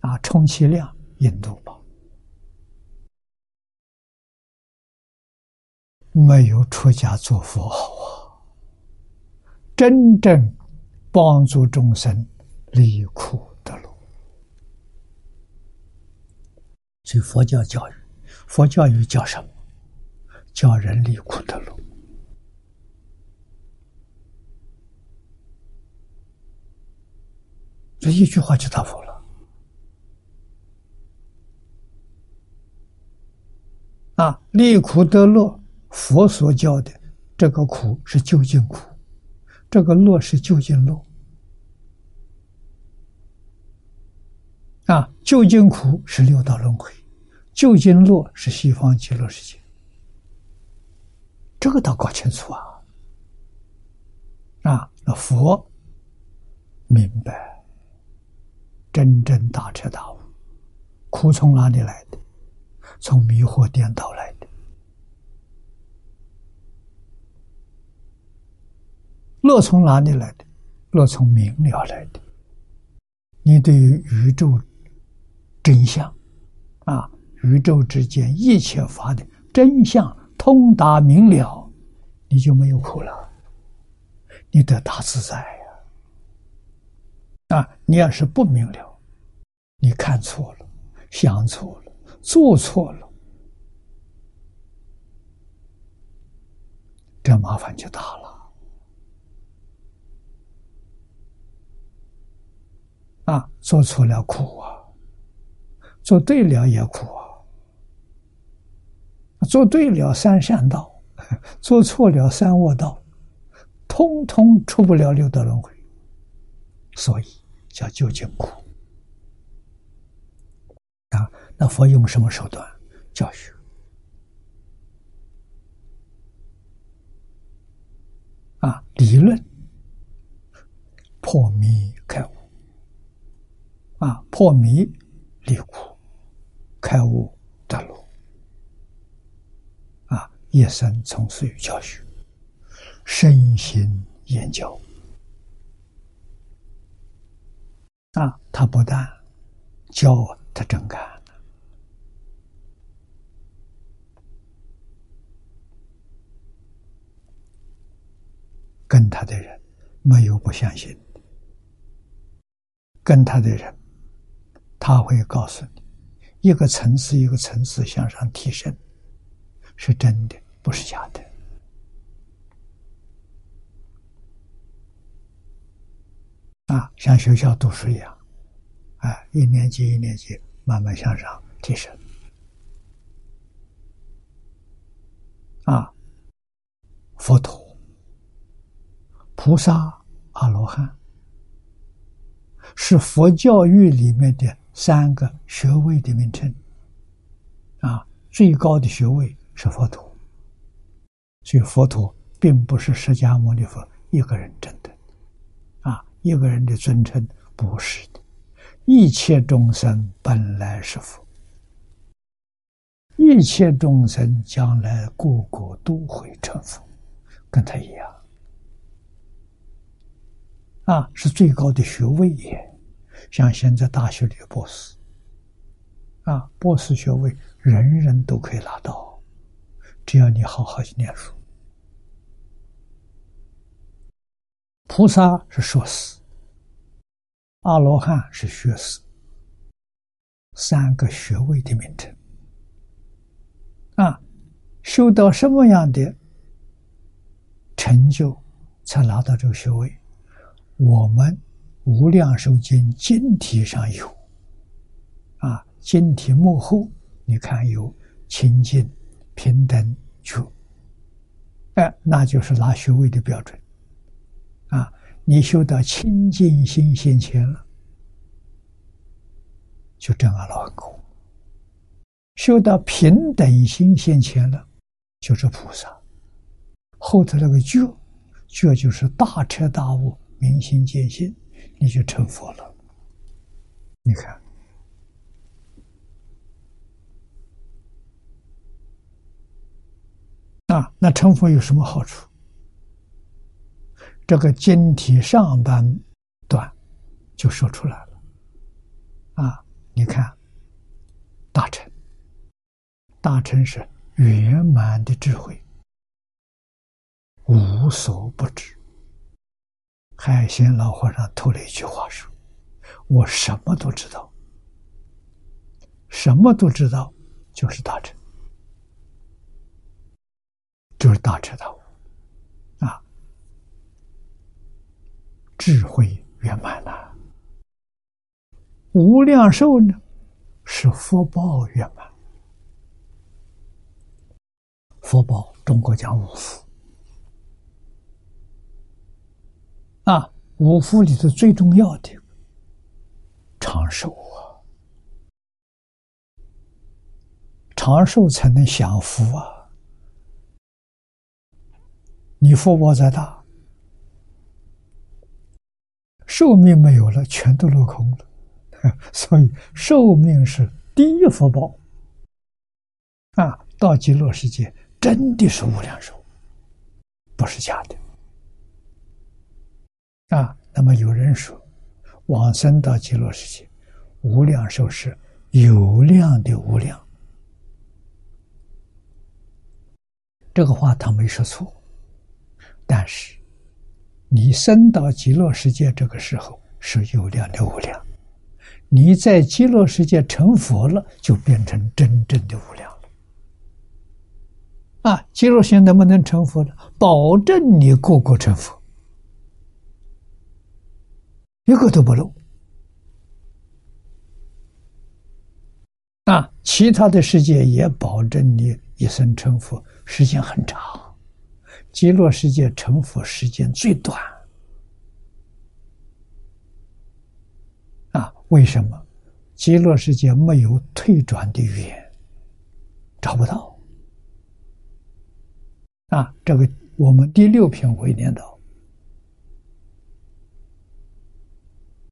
啊，充其量印度吧，没有出家做佛好啊！真正帮助众生离苦得乐，所以佛教教育，佛教育叫什么？叫人离苦得乐，这一句话就答复了。啊，离苦得乐，佛所教的这个苦是究竟苦，这个乐是究竟乐。啊，究竟苦是六道轮回，究竟乐是西方极乐世界。这个倒搞清楚啊！啊，那佛明白，真正大彻大悟，苦从哪里来的？从迷惑颠倒来的。乐从哪里来的？乐从明了来的。你对于宇宙真相，啊，宇宙之间一切法的真相。通达明了，你就没有苦了，你得大自在呀！啊，你要是不明了，你看错了，想错了，做错了，这麻烦就大了。啊，做错了苦啊，做对了也苦啊。做对了三善道，做错了三恶道，通通出不了六道轮回，所以叫究竟苦。啊，那佛用什么手段教学？啊，理论破迷开悟，啊，破迷离苦，开悟得乐。一生从事于教学，身心研究。啊，他不但教，他真干跟他的人没有不相信跟他的人，他会告诉你，一个层次一个层次向上提升，是真的，不是假的。啊，像学校读书一样，哎，一年级一年级慢慢向上提升。啊，佛陀、菩萨、阿罗汉，是佛教育里面的三个学位的名称。啊，最高的学位是佛陀，所以佛陀并不是释迦牟尼佛一个人真的，啊，一个人的尊称不是的，一切众生本来是佛。一切众生将来个个都会成佛，跟他一样啊，是最高的学位也。像现在大学里的博士啊，博士学位人人都可以拿到，只要你好好去念书。菩萨是硕士，阿罗汉是学士，三个学位的名称。啊，修到什么样的成就，才拿到这个学位？我们《无量寿经》经题上有，啊，经题幕后你看有清净平等觉，哎，那就是拿学位的标准。你修到清净心现前了，就证阿罗汉。修到平等心现前了，就是菩萨。后头那个觉，觉就是大彻大悟、明心见性，你就成佛了。你看，啊，那成佛有什么好处？这个经体上半段就说出来了。啊，你看，大成。大成是圆满的智慧，无所不知。海鲜老和尚吐了一句话说：“我什么都知道，什么都知道，就是大成，就是大彻大悟啊，智慧圆满了。无量寿呢，是福报圆满。”福报，中国讲五福啊，五福里头最重要的长寿啊，长寿才能享福啊。你福报再大，寿命没有了，全都落空了。所以，寿命是第一福报啊，到极乐世界。真的是无量寿，不是假的啊！那么有人说，往生到极乐世界，无量寿是有量的无量。这个话他没说错，但是你生到极乐世界这个时候是有量的无量，你在极乐世界成佛了，就变成真正的无量了。啊，极乐心能不能成佛呢？保证你个个成佛，一个都不漏。啊，其他的世界也保证你一生成佛，时间很长。极乐世界成佛时间最短。啊，为什么？极乐世界没有退转的语言，找不到。啊，这个我们第六篇会念到，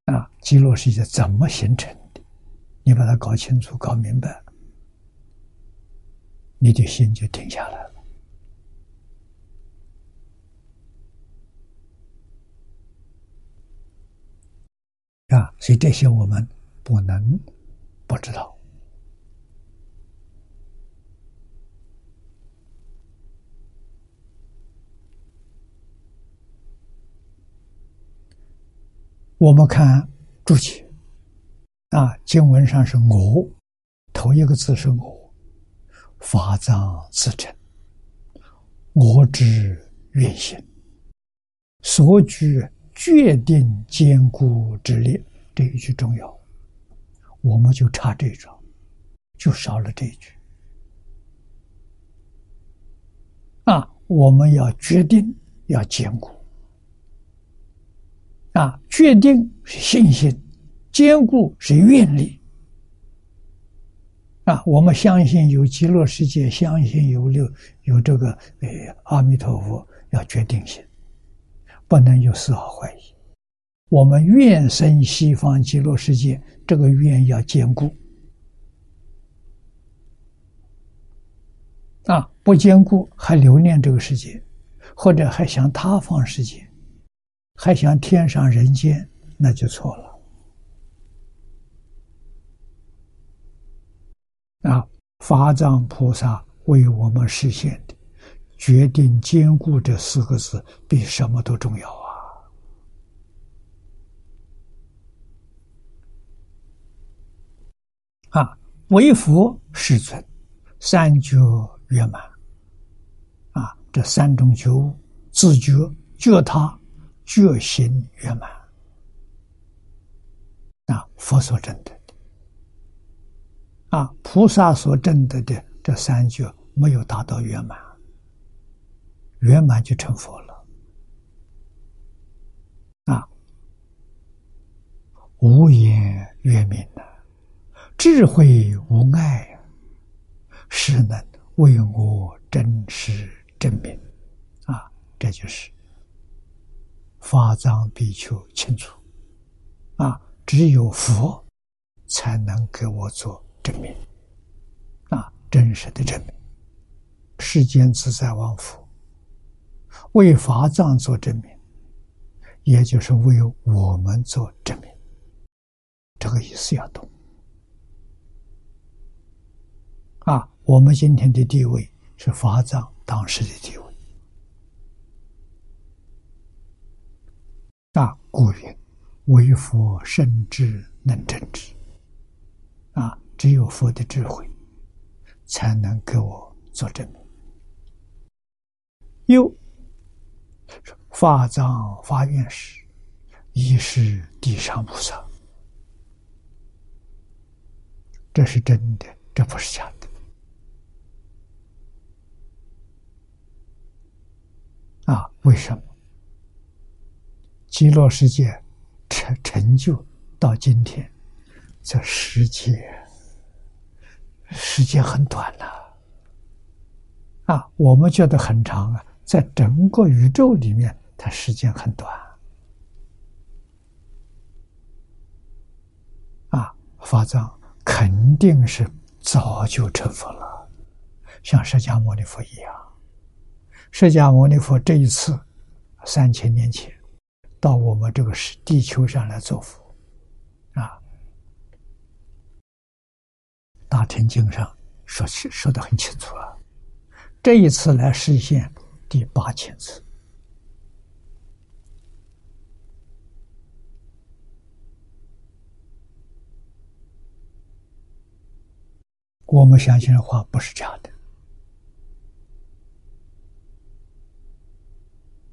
啊，极乐世界怎么形成的？你把它搞清楚、搞明白，你的心就定下来了。啊，所以这些我们不能不知道。我们看注解，啊，经文上是我头一个字是我，法藏自成，我之愿行，所居决定坚固之力，这一句重要，我们就差这一招，就少了这一句。啊，我们要决定，要坚固。啊，决定是信心，坚固是愿力。啊，我们相信有极乐世界，相信有六有这个呃阿弥陀佛，要决定性，不能有丝毫怀疑。我们愿生西方极乐世界，这个愿要坚固。啊，不坚固还留恋这个世界，或者还想他方世界，还想天上人间，那就错了。啊，法藏菩萨为我们实现的决定坚固这四个字，比什么都重要啊！啊，为佛世尊，三觉圆满。啊，这三种觉悟：自觉、觉他、觉行圆满。啊，佛所证的。啊，菩萨所证得的这三觉没有达到圆满，圆满就成佛了。啊，无言圆明呐，智慧无碍呀，是能为我真实证明。啊，这就是法藏比丘清楚。啊，只有佛才能给我做。证明啊，真实的证明。世间自在王佛为法藏做证明，也就是为我们做证明。这个意思要懂啊。我们今天的地位是法藏当时的地位啊。故云：为佛圣智能证之啊。只有佛的智慧，才能给我做证明。又法藏发愿时，亦是地上菩萨，这是真的，这不是假的。啊，为什么？极乐世界成成就到今天，这世界。时间很短了，啊，我们觉得很长啊，在整个宇宙里面，它时间很短，啊，法藏肯定是早就成佛了，像释迦牟尼佛一样，释迦牟尼佛这一次三千年前到我们这个是地球上来做佛。啊大天经上说清说的很清楚啊，这一次来实现第八千次，我们相信的话不是假的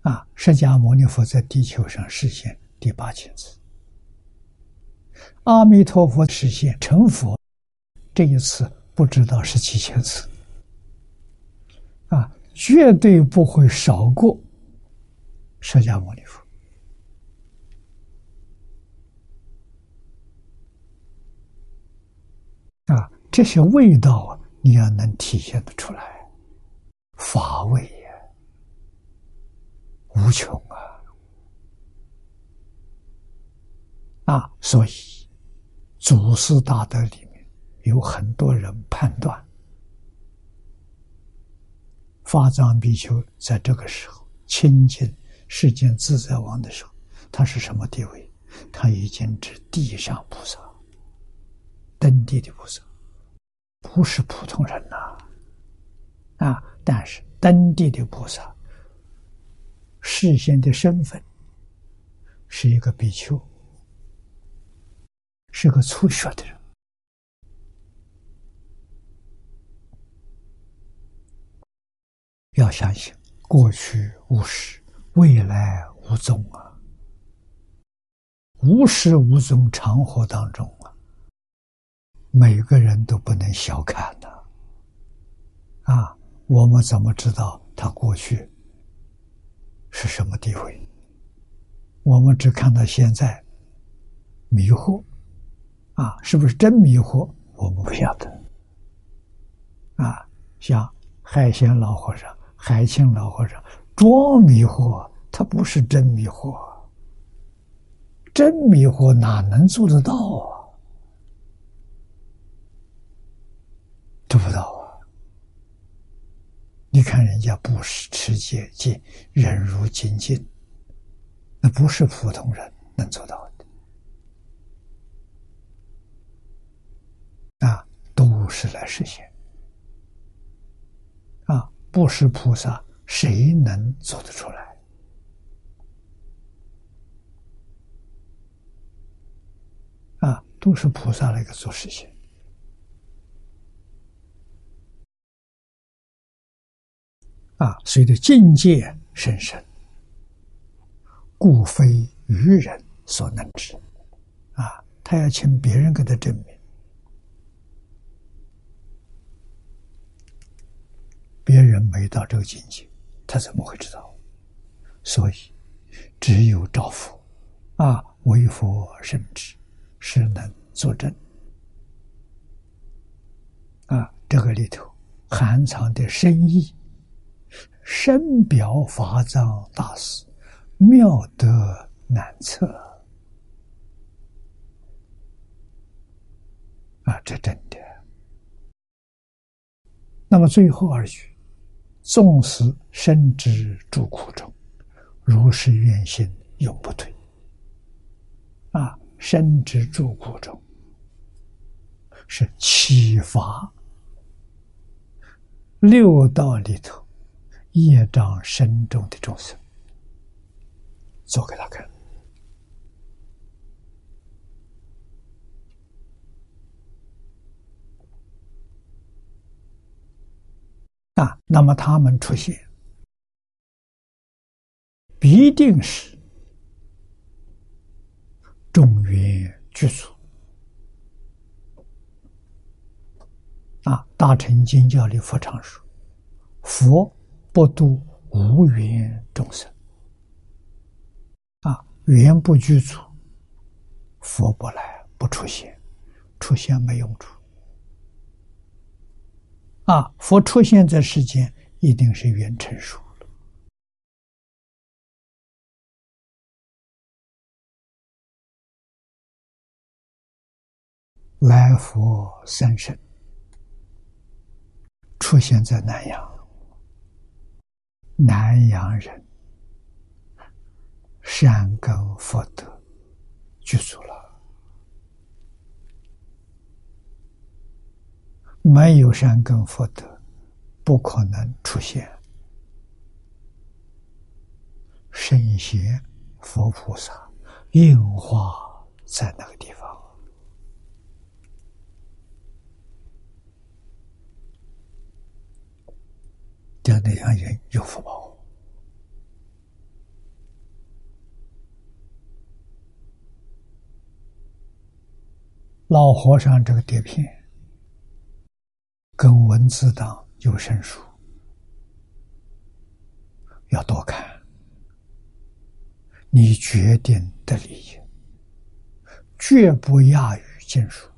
啊！释迦牟尼佛在地球上实现第八千次，阿弥陀佛实现成佛。这一次不知道是几千次，啊，绝对不会少过释迦牟尼佛，啊，这些味道啊，你要能体现得出来，法味呀，无穷啊，啊，所以祖师大德里面。有很多人判断，法藏比丘在这个时候亲近世间自在王的时候，他是什么地位？他已经是地上菩萨，登地的菩萨，不是普通人呐！啊，但是登地的菩萨，事先的身份是一个比丘，是个初学的人。要相信过去无始，未来无踪啊！无始无终，长河当中啊，每个人都不能小看的啊！我们怎么知道他过去是什么地位？我们只看到现在迷惑啊，是不是真迷惑？我们不晓得啊，像海鲜老和尚。海清老和尚装迷惑，他不是真迷惑。真迷惑哪能做得到啊？做不到啊！你看人家不是持戒戒，忍辱精进，那不是普通人能做到的啊，都是来实现啊。不是菩萨，谁能做得出来？啊，都是菩萨那个做事情。啊，随着境界深深，故非愚人所能知。啊，他要请别人给他证明。别人没到这个境界，他怎么会知道？所以，只有照佛啊，为佛圣旨，是能作证啊。这个里头含藏的深意，深表法藏大师妙德难测啊，这真的。那么最后二句。纵使身之诸苦中，如是愿心永不退。啊，身之诸苦中，是启发六道里头业障深重的众生，做给他看。啊，那么他们出现，必定是众缘具足。啊，《大乘经教》里佛常说：“佛不度无缘众生。”啊，缘不具足，佛不来，不出现，出现没用处。啊，佛出现在世间，一定是缘成熟了。来佛三圣出现在南阳，南阳人善根福德具足了。没有善根福德，不可能出现圣贤佛菩萨应化在那个地方。叫那样人有福报。老和尚这个碟片。跟文字党有生疏，要多看。你决定的理解，绝不亚于经书。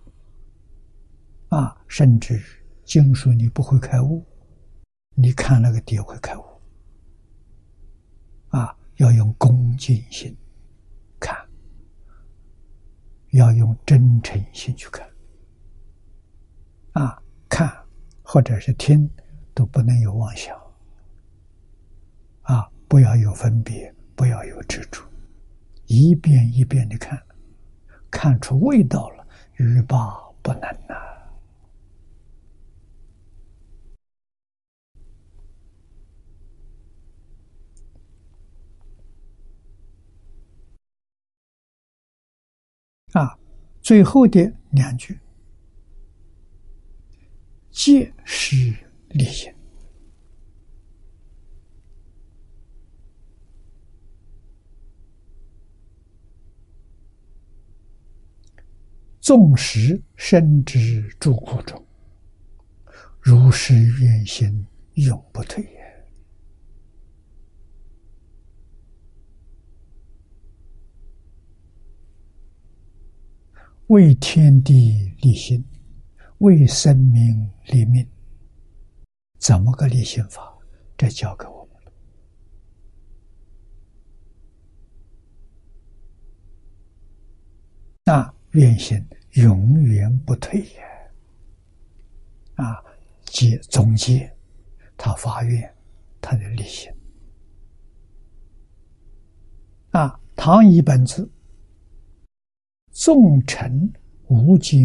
啊，甚至于经书你不会开悟，你看那个碟会开悟。啊，要用恭敬心看，要用真诚心去看。啊，看。或者是听，都不能有妄想，啊，不要有分别，不要有执着，一遍一遍的看，看出味道了，欲罢不能呐。啊，最后的两句。见是利心，纵使身之诸苦中，如是愿心永不退也。为天地立心。为生命立命，怎么个立心法？这教给我们了。那愿心永远不退也。啊，结总结他发愿，他的立心。啊，唐一本字。纵尘无间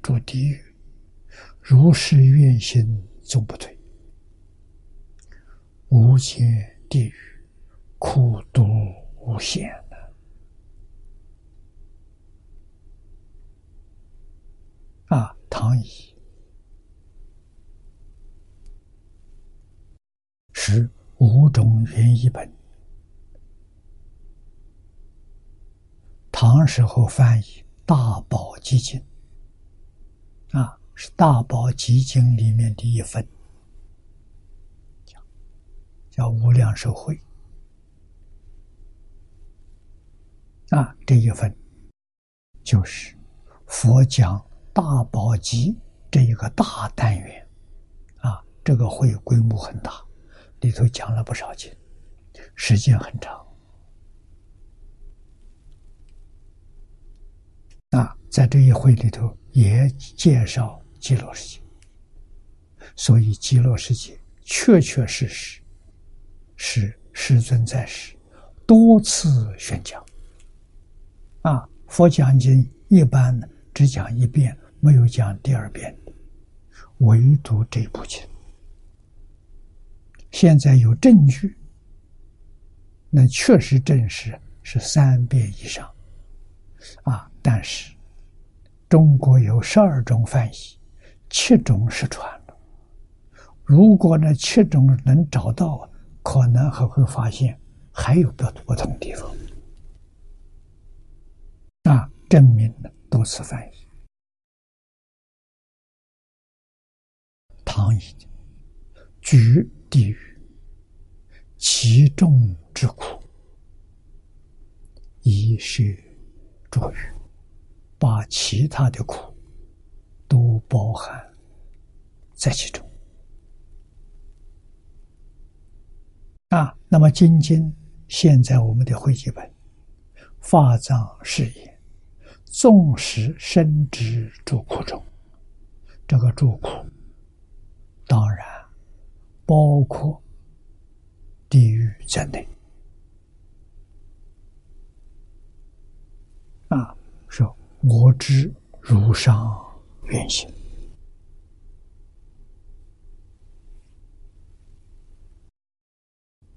诸地狱，如是愿心终不退。无间地狱苦毒无限的啊！唐乙是五种原译本。唐时候翻译《大宝积经》，啊，是《大宝集经》里面的一份，叫叫无量寿会，啊，这一份就是佛讲大宝集这一个大单元，啊，这个会规模很大，里头讲了不少经，时间很长。啊，在这一会里头也介绍极乐世界，所以极乐世界确确实实是师尊在世多次宣讲。啊，佛讲经一般只讲一遍，没有讲第二遍，唯独这部经，现在有证据，那确实证实是三遍以上。啊。但是，中国有十二种翻译，七种失传了。如果那七种能找到，可能还会发现还有不不同地方。啊，证明了多次翻译。唐译举地狱其中之苦，以是作语。把其他的苦都包含在其中啊。那么，今今现在我们的会集本《法藏誓言》，纵使深知诸苦中，这个诸苦当然包括地狱在内啊，说。我知如上愿行，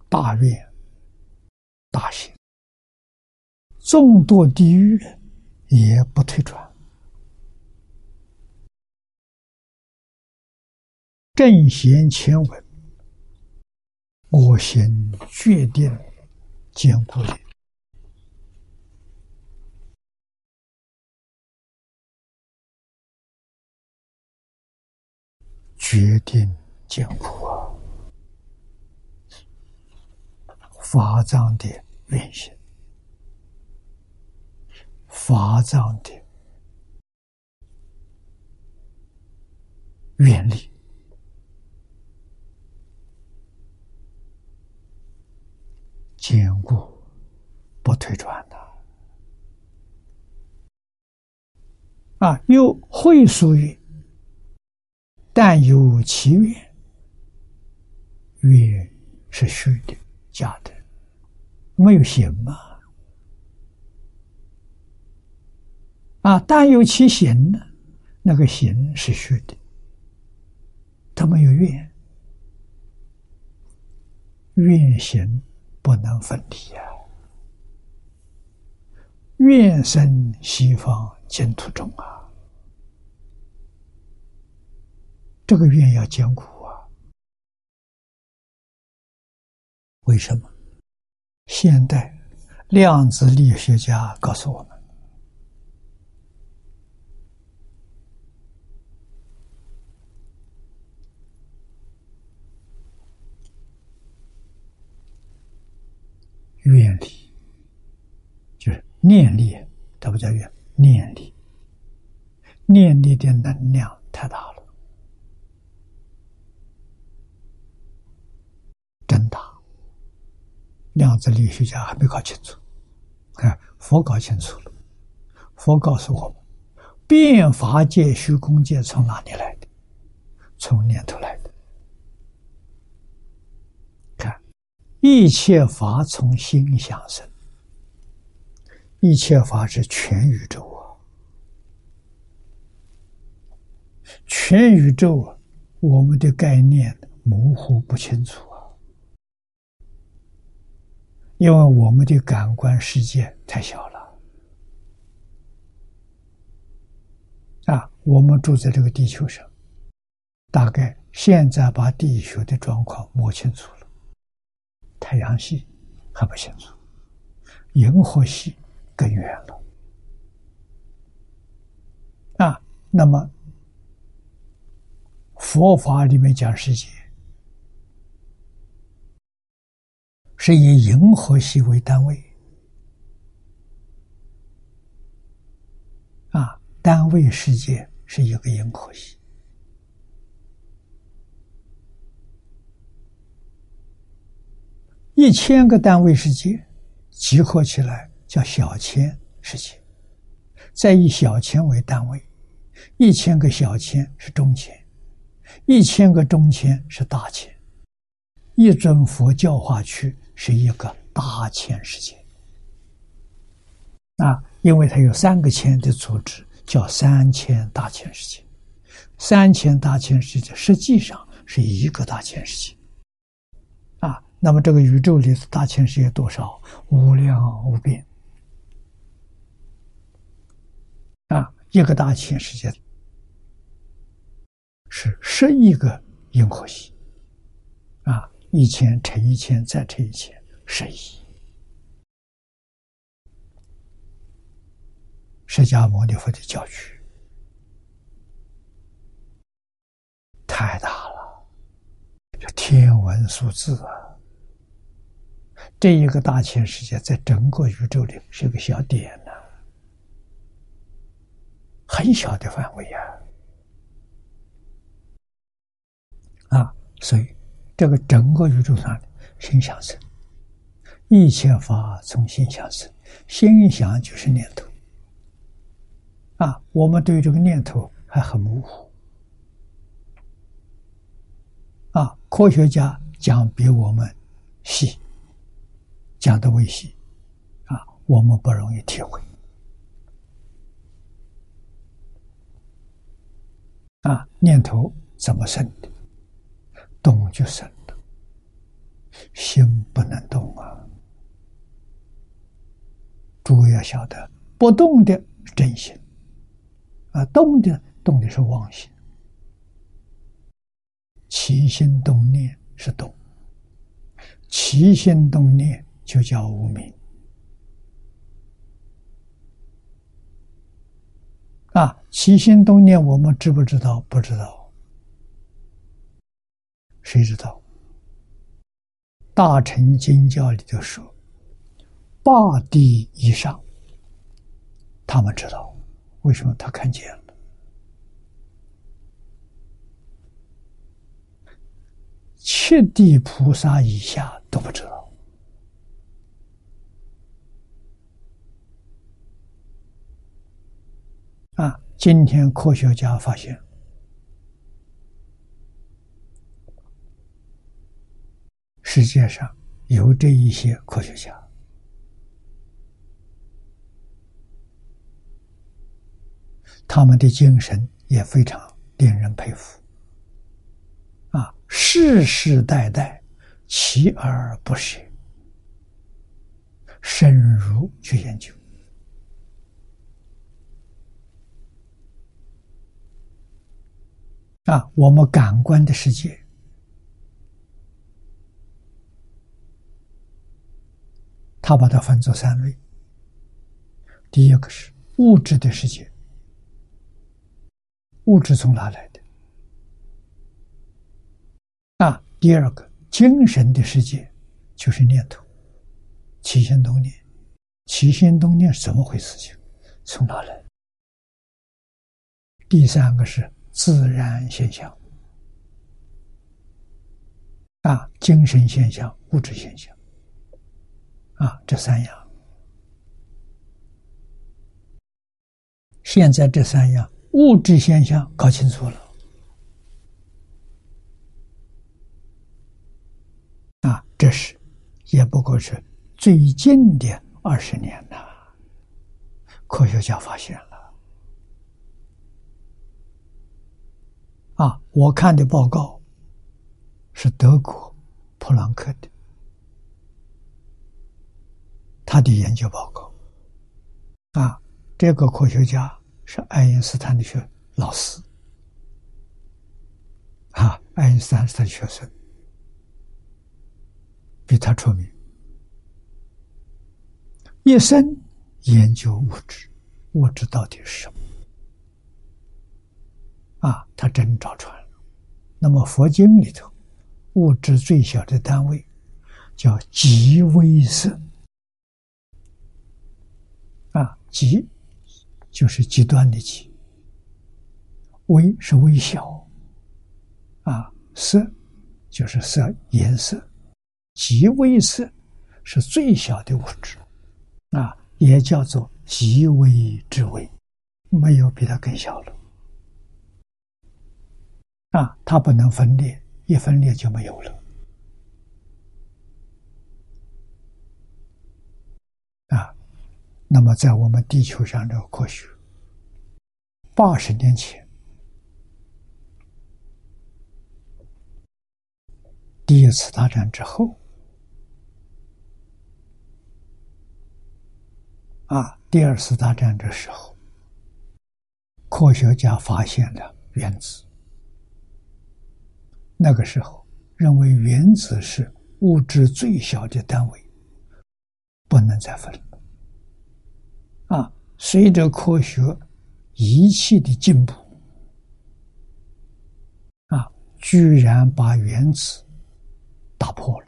大愿大行，众多地狱也不退转。正贤前文，我先决定坚固的。决定艰苦啊！法藏的运行，法藏的原理，坚固不退转的啊！又会属于。但有其愿，愿是虚的、假的，没有行嘛？啊，但有其行呢？那个行是虚的，他没有愿，愿行不能分离啊！愿生西方净土中啊！这个愿要艰苦啊！为什么？现代量子力学家告诉我们，愿力就是念力，它不叫愿，念力，念力的能量太大了。真大。量子力学家还没搞清楚，看佛搞清楚了。佛告诉我们，变法界、虚空界从哪里来的？从念头来的。看，一切法从心想生，一切法是全宇宙啊，全宇宙啊，我们的概念模糊不清楚，因为我们的感官世界太小了。啊，我们住在这个地球上，大概现在把地球的状况摸清楚了。太阳系还不清楚，银河系更远了。啊，那么佛法里面讲世界，是以银河系为单位。啊单位世界是一个银河系，一千个单位世界集合起来叫小千世界，再以小千为单位，一千个小千是中千，一千个中千是大千，一尊佛教化区是一个大千世界啊，因为它有三个千的组织。叫三千大千世界，三千大千世界实际上是一个大千世界，啊，那么这个宇宙里的大千世界多少？无量无边，啊，一个大千世界是十亿个银河系，啊，一千乘一千再乘一千，十亿。释迦牟尼佛的教区太大了，这天文数字啊！这一个大千世界在整个宇宙里是个小点呢，很小的范围呀！啊，所以这个整个宇宙上心想生，一切法从心想生，心想就是念头。啊，我们对这个念头还很模糊。啊，科学家讲比我们细，讲的微细，啊，我们不容易体会。啊，念头怎么生的？动就生了，心不能动啊。诸位要晓得，不动的真心。啊，动的动的是妄心，起心动念是动，起心动念就叫无明。啊，起心动念我们知不知道？不知道，谁知道？大乘经教里头说，八地以上，他们知道。为什么他看见了？七地菩萨以下都不知道啊！今天科学家发现，世界上有这一些科学家。他们的精神也非常令人佩服，啊，世世代代锲而不舍，深入去研究，啊，我们感官的世界，他把它分作三类，第一个是物质的世界。物质从哪来的？啊，第二个精神的世界就是念头，起心动念，起心动念是怎么回事？情从哪来？第三个是自然现象，啊，精神现象、物质现象，啊，这三样。现在这三样物质现象搞清楚了，啊，这是也不过是最近的二十年呐，科学家发现了。啊，我看的报告是德国普朗克的，他的研究报告，啊。这个科学家是爱因斯坦的学老师，啊，爱因斯坦的学生，比他出名，一生研究物质，物质到底是什么？啊，他真找出来了。那么佛经里头，物质最小的单位叫极微色，啊，极。就是极端的极，微是微小，啊，色就是色颜色，极微色是最小的物质，啊，也叫做极微之微，没有比它更小了，啊，它不能分裂，一分裂就没有了，啊。那么，在我们地球上的科学，八十年前，第一次大战之后，啊，第二次大战的时候，科学家发现了原子。那个时候，认为原子是物质最小的单位，不能再分了。啊，随着科学仪器的进步，啊，居然把原子打破了。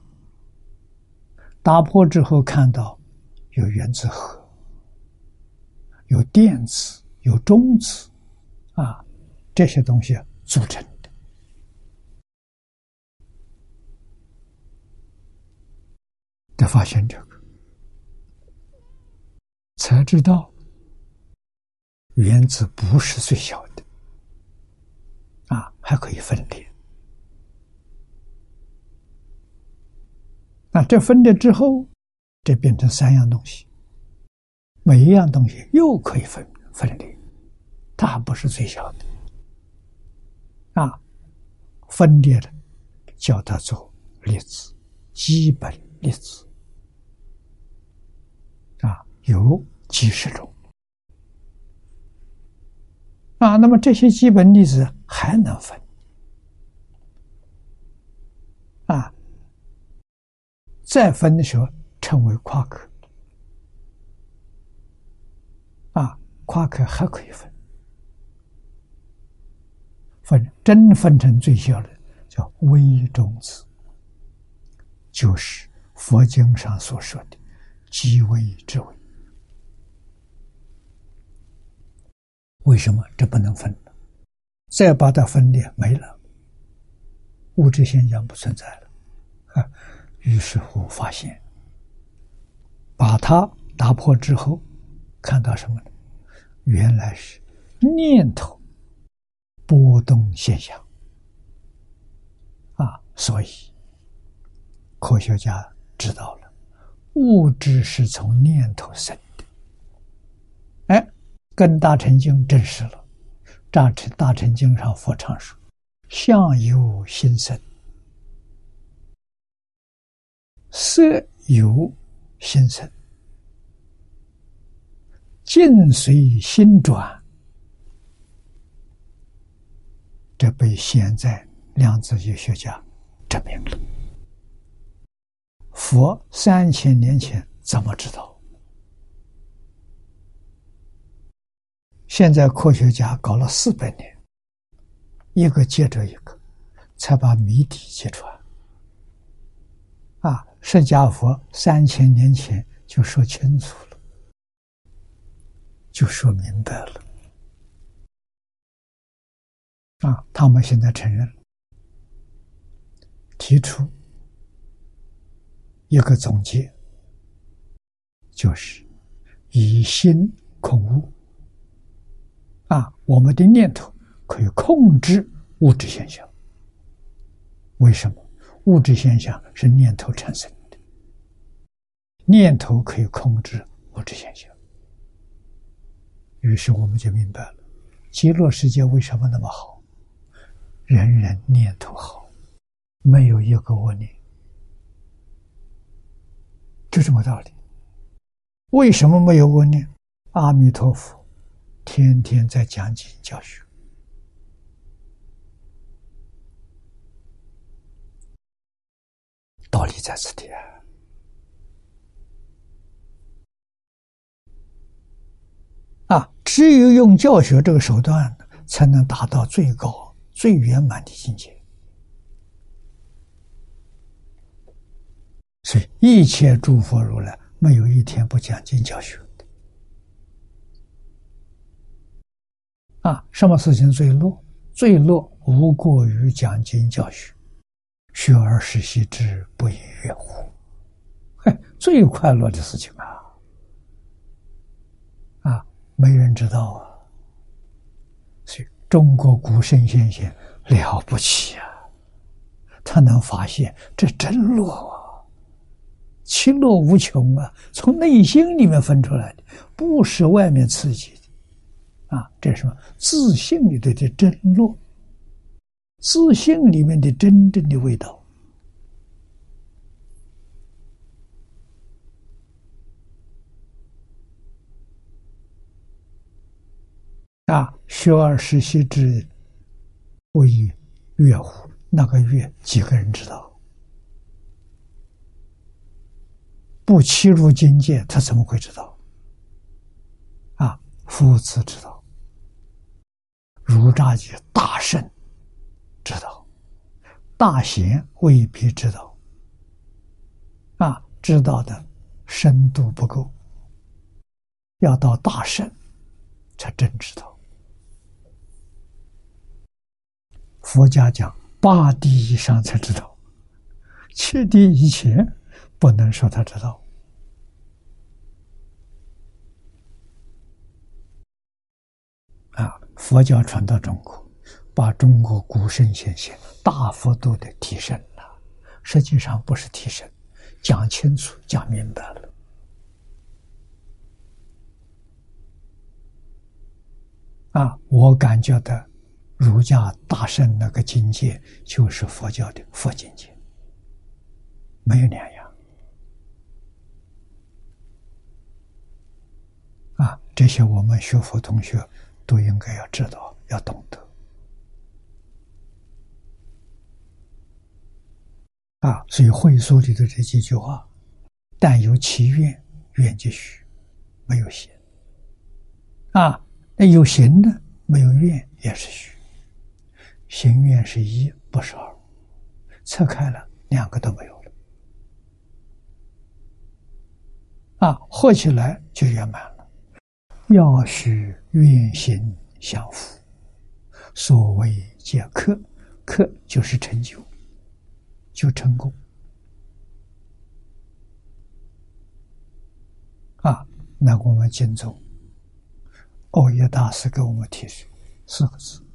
打破之后，看到有原子核，有电子，有中子，啊，这些东西组成的。的发现这个。才知道，原子不是最小的，啊，还可以分裂。那这分裂之后，这变成三样东西，每一样东西又可以分分裂，它还不是最小的，啊，分裂的叫它做粒子，基本粒子。有几十种啊，那么这些基本粒子还能分啊？再分的时候称为夸克啊，夸克还可以分，分真分成最小的叫微中子，就是佛经上所说的极微之微。为什么？这不能分再把它分裂没了，物质现象不存在了，啊，于是乎发现，把它打破之后，看到什么呢？原来是念头波动现象，啊，所以科学家知道了，物质是从念头生，跟大乘经证实了，大乘大乘经上佛常说：“相由心生，色由心生，境随心转。”这被现在量子力学家证明了。佛三千年前怎么知道？现在科学家搞了四百年，一个接着一个，才把谜底揭穿。啊，释迦佛三千年前就说清楚了，就说明白了。啊，他们现在承认，提出一个总结，就是以心控物。啊，我们的念头可以控制物质现象。为什么？物质现象是念头产生的，念头可以控制物质现象。于是我们就明白了，极乐世界为什么那么好？人人念头好，没有一个恶念，就这么道理。为什么没有恶念？阿弥陀佛，天天在讲经教学，道理在此地啊。啊，只有用教学这个手段，才能达到最高、最圆满的境界。所以，一切诸佛如来没有一天不讲经教学的。啊，什么事情最乐？最乐无过于讲经教学，学而时习之，不亦乐乎？嘿，最快乐的事情啊！啊没人知道啊，所以中国古圣先贤了不起啊！他能发现这真乐啊，其乐无穷啊，从内心里面分出来的，不是外面刺激的啊！这是什么？自信里头的真乐，自信里面的真正的味道。啊，学而时习之，不亦乐乎？那个乐，几个人知道？不欺入境界，他怎么会知道？啊，夫子知道，儒家的大圣知道，大贤未必知道。啊，知道的深度不够，要到大圣才真知道。佛家讲八地以上才知道，七地以前不能说他知道。啊，佛教传到中国，把中国古圣先贤大幅度的提升了。实际上不是提升，讲清楚、讲明白了。啊，我感觉到。儒家大圣那个境界，就是佛教的佛境界，没有两样。啊，这些我们学佛同学都应该要知道，要懂得。啊，所以会所里的这几句话，但有其愿，愿即虚，没有行。啊，那有行的，没有愿也是虚。行愿是一，不是二，拆开了，两个都没有了，啊，合起来就圆满了。要许愿行相符，所谓解克，克就是成就，就成功。啊，那我们敬重，欧耶大师给我们提示四个字。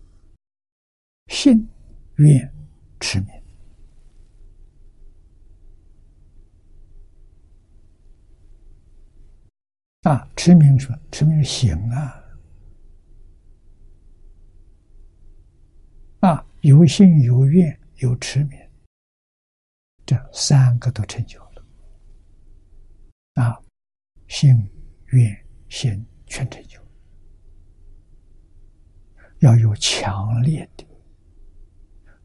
信愿持名啊，持名说持名行啊。啊，有信有愿有持名，这三个都成就了。啊，信愿行全成就，要有强烈的。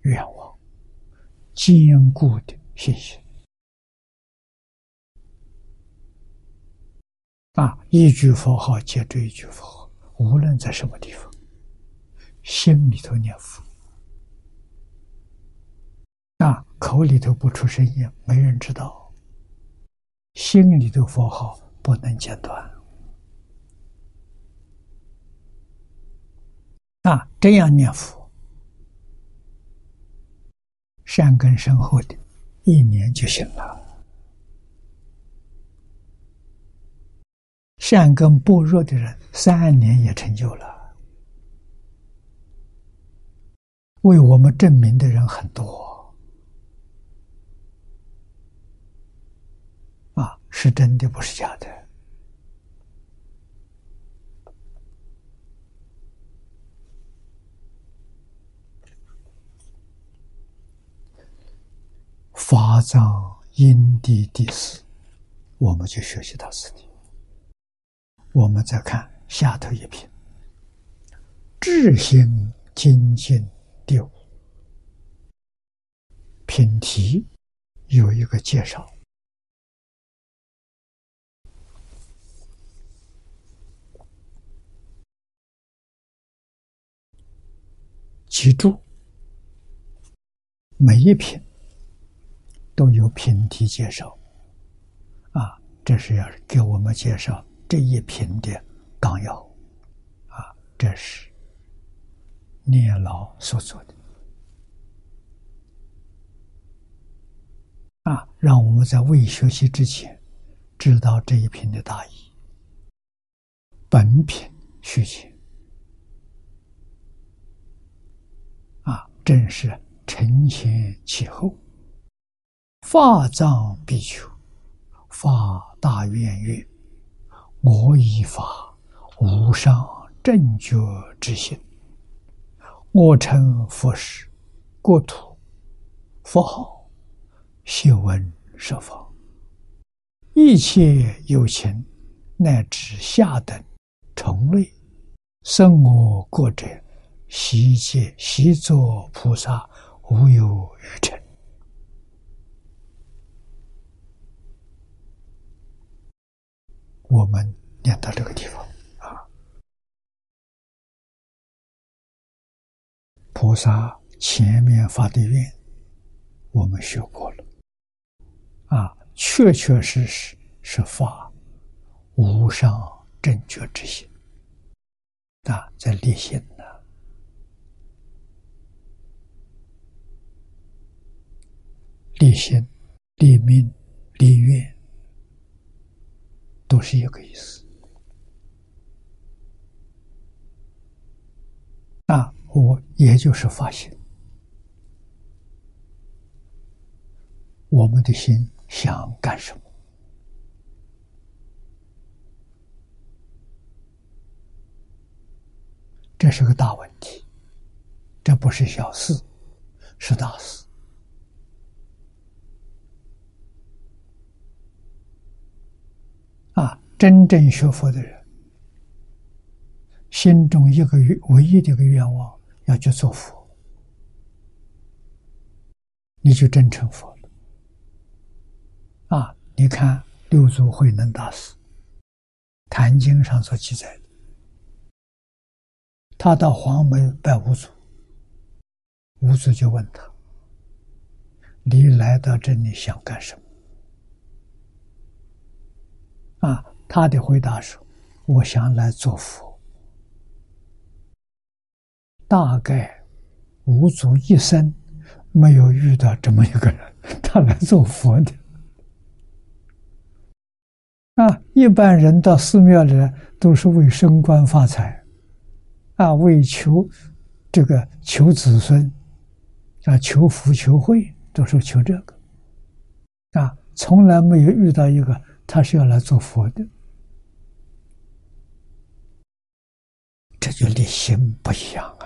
愿望，坚固的信心。啊！一句佛号接着一句佛号，无论在什么地方，心里头念佛，啊，口里头不出声音，没人知道，心里的佛号不能间断。啊，这样念佛，善根深厚的，一年就行了；善根薄弱的人，三年也成就了。为我们证明的人很多，啊，是真的，不是假的。法藏因地第四，我们就学习到此地。我们再看下头一篇，智行精进。第五品题有一个介绍，记住，每一品都有品题介绍，啊，这是要给我们介绍这一瓶的纲要，啊，这是。念老所做的啊，让我们在未学习之前知道这一瓶的大意。本品虚情啊，正是承前启后，法藏必求，法大愿愿，我以法无上正觉之心。我成佛时，国土、佛号、修闻设法，一切有情，乃至下等虫类，生我国者，悉皆悉作菩萨，无有余成。我们念到这个地方啊。菩萨前面发的愿，我们学过了，啊，确确实实是发无上正觉之心，啊，在立心呢，立心、立命、立愿，都是一个意思，那。我也就是发现，我们的心想干什么？这是个大问题，这不是小事，是大事。啊，真正学佛的人，心中一个，唯一的一个愿望。要去做佛，你就真成佛了。啊！你看六祖慧能大师《坛经》上所记载的，他到黄门拜五祖，五祖就问他：“你来到这里想干什么？”啊，他的回答说：“我想来做佛。”大概五祖一生没有遇到这么一个人，他来做佛的啊！一般人到寺庙里都是为升官发财啊，为求这个求子孙啊，求福求慧，都是求这个啊，从来没有遇到一个他是要来做佛的，这就立心不一样啊。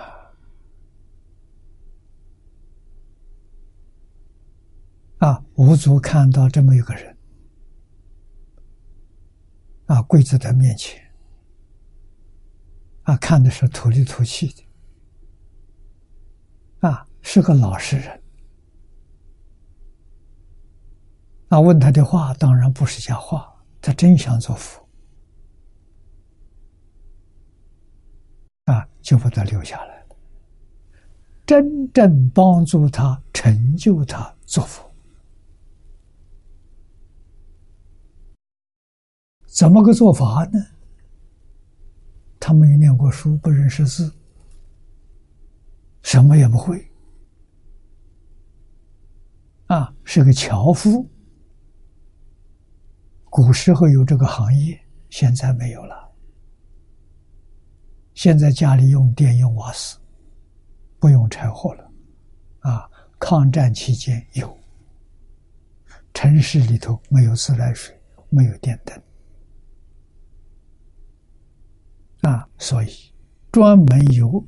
啊！五祖看到这么一个人，啊，跪在他面前，啊，看的是土里土气的，啊，是个老实人，啊，问他的话当然不是假话，他真想做佛，啊，就把他留下来了，真正帮助他成就他做佛。怎么个做法呢？他没念过书，不认识字，什么也不会，啊，是个樵夫。古时候有这个行业，现在没有了。现在家里用电用瓦斯，不用柴火了，啊，抗战期间有。城市里头没有自来水，没有电灯，啊，所以专门有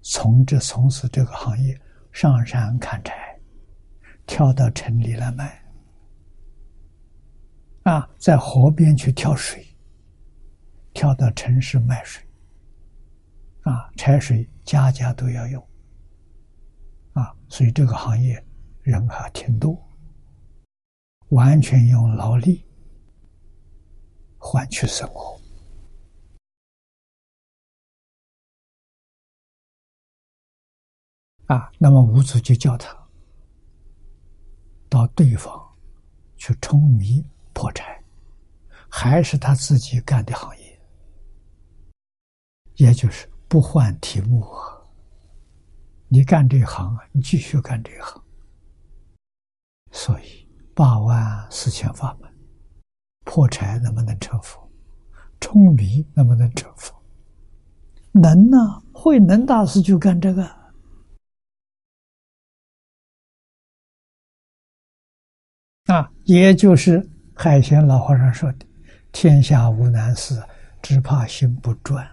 从这从事这个行业，上山砍柴，挑到城里来卖。啊，在河边去挑水，挑到城市卖水。啊，柴水家家都要用。啊，所以这个行业人还挺多，完全用劳力换取生活。啊，那么五祖就叫他到对方去舂米。破柴，还是他自己干的行业，也就是不换题目啊。你干这行啊，你继续干这行。所以八万四千法门，破柴能不能成佛？冲米能不能成佛？能呐，慧能大师就干这个啊，也就是。海贤老和尚说的：“天下无难事，只怕心不专。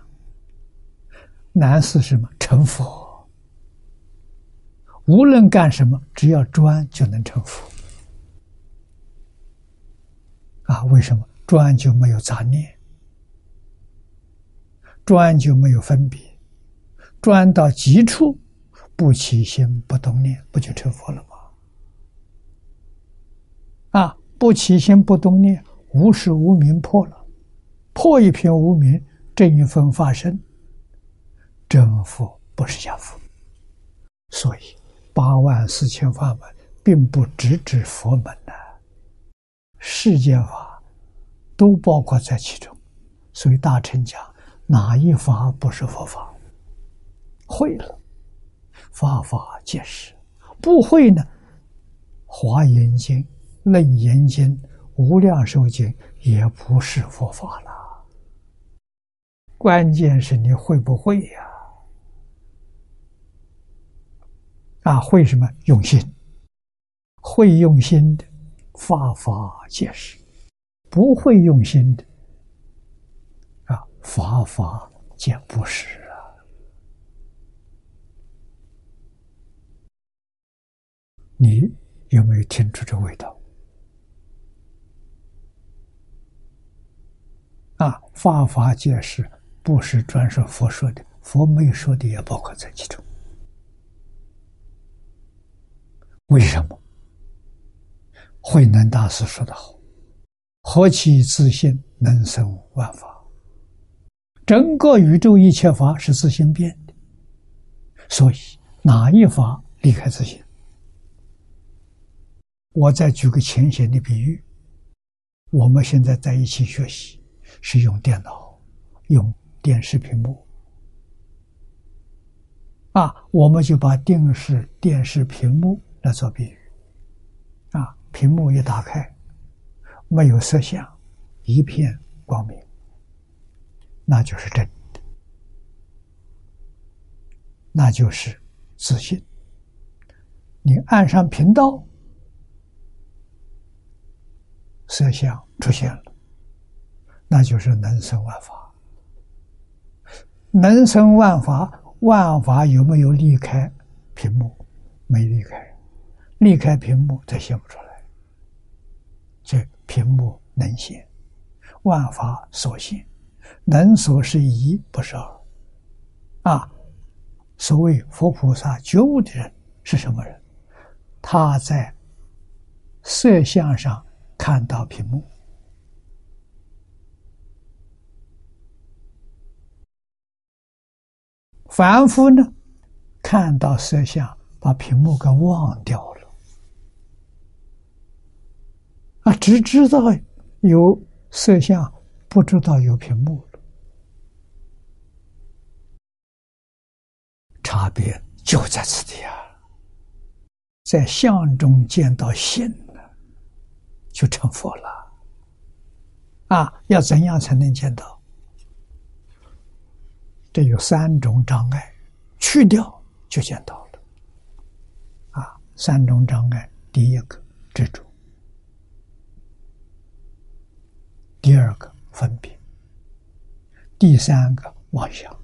难是什么？成佛。无论干什么，只要专，就能成佛。啊，为什么？专就没有杂念，专就没有分别，专到极处，不起心，不动念，不就成佛了吗？啊！”不起心不动念，无始无明破了，破一片无明，正一分发生。真佛不是假佛，所以八万四千法门并不只指佛门呐，世间法都包括在其中。所以大乘讲哪一法不是佛法？会了，法法皆是；不会呢，《华严经》。《楞严经》《无量寿经》也不是佛法了，关键是你会不会呀？啊会什么？用心，会用心的，法法皆是；不会用心的，啊，法法皆不是啊。你有没有听出这味道？啊，法法皆是，不是专说佛说的，佛没说的也包括在其中。为什么？慧能大师说的好：“何其自信，能生万法。”整个宇宙一切法是自性变的，所以哪一法离开自性？我再举个浅显的比喻：我们现在在一起学习。是用电脑，用电视屏幕啊，我们就把电视电视屏幕来做比喻啊，屏幕一打开，没有色相，一片光明，那就是真的，那就是自信。你按上频道，色相出现了。那就是能生万法，能生万法，万法有没有离开屏幕？没离开，离开屏幕再显不出来。这屏幕能显，万法所现，能所是一，不是二。啊，所谓佛菩萨觉悟的人是什么人？他在色相上看到屏幕。凡夫呢，看到色相，把屏幕给忘掉了，啊，只知道有色相，不知道有屏幕，差别就在此地啊，在相中见到性了，就成佛了。啊，要怎样才能见到？这有三种障碍，去掉就见到了。啊，三种障碍，第一个执着，第二个分别，第三个妄想。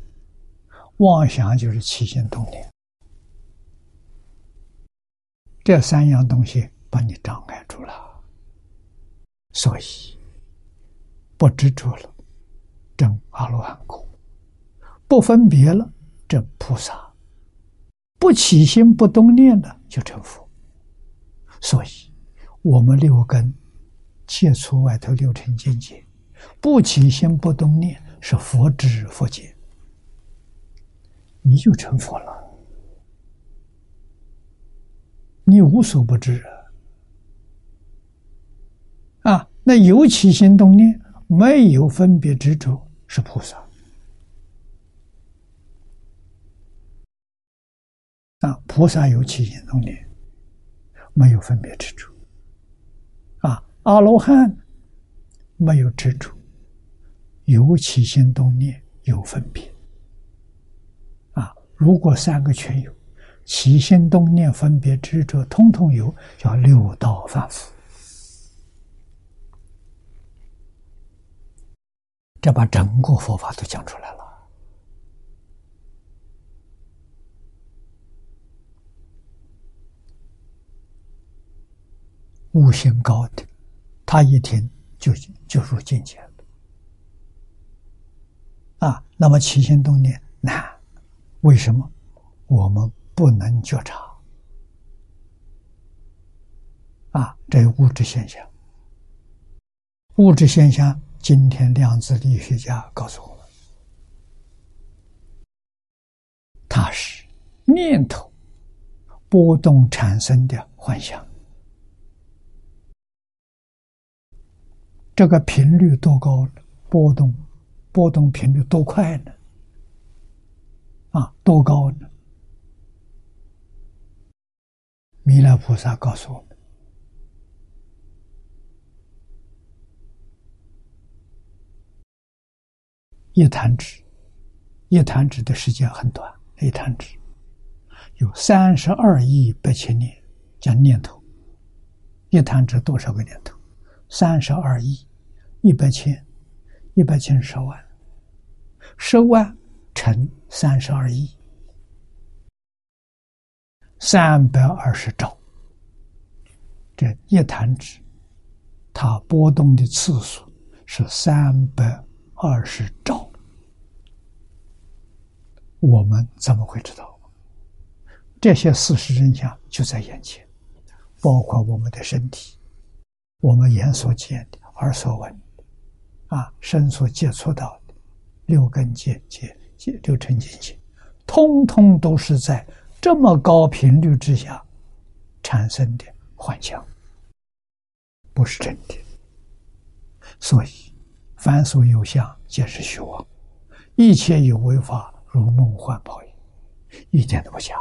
妄想就是起心动念，这三样东西把你障碍住了，所以不执着了，证阿罗汉果；不分别了，证菩萨；不起心不动念了，就成佛。所以，我们六根切除外头六尘境界，不起心不动念是佛知佛见。你就成佛了，你无所不知啊！那有起心动念，没有分别执着，是菩萨啊！菩萨有起心动念，没有分别执着！阿罗汉没有执着，有起心动念，有分别。啊如果三个全有，起心动念分别执着通通有，叫六道凡夫。这把整个佛法都讲出来了。悟性高的，他一听就就入境界了。啊，那么起心动念难。为什么我们不能觉察？啊，这物质现象，物质现象，今天量子力学家告诉我们，它是念头波动产生的幻象。这个频率多高？波动，波动频率多快呢？啊，多高呢？弥勒菩萨告诉我们：一弹指，一弹指的时间很短，一弹指有三十二亿八千年，叫念头。一弹指多少个念头？三十二亿一百千，一百千十万，十万。乘三十二亿，三百二十兆。这一弹指，它波动的次数是三百二十兆。我们怎么会知道？这些事实真相就在眼前，包括我们的身体，我们眼所见的、耳所闻，啊，身所接触到的，六根界界。界六尘境界，通通都是在这么高频率之下产生的幻象，不是真的。所以，凡所有相，皆是虚妄；一切有为法，如梦幻泡影，一点都不假。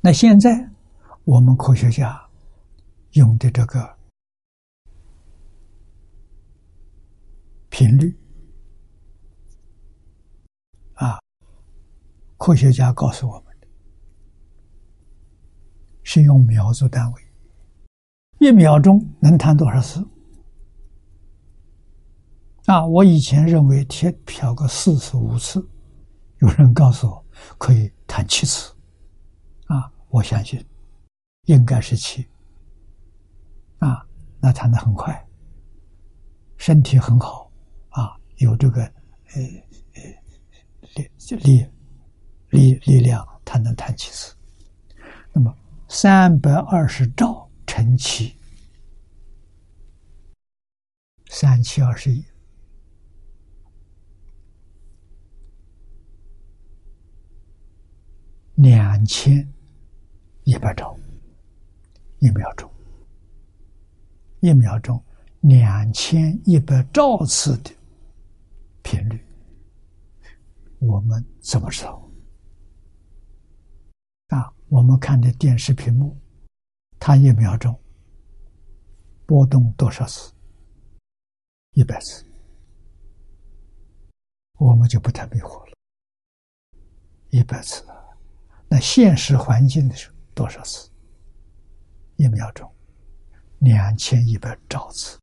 那现在，我们科学家用的这个频率啊。科学家告诉我们的，是用秒做单位，一秒钟能弹多少次？啊，我以前认为贴漂个四次五次，有人告诉我可以弹七次，啊，我相信应该是七，啊，那弹的很快，身体很好，有这个呃呃力力。力力量，它能弹几次。那么三百二十兆乘七，三七二十一，两千一百兆一秒钟，一秒钟两千一百兆次的频率，我们怎么知道？啊，我们看的电视屏幕，它一秒钟波动多少次？一百次，我们就不太迷惑了。一百次，那现实环境的时候多少次？一秒钟两千一百兆次，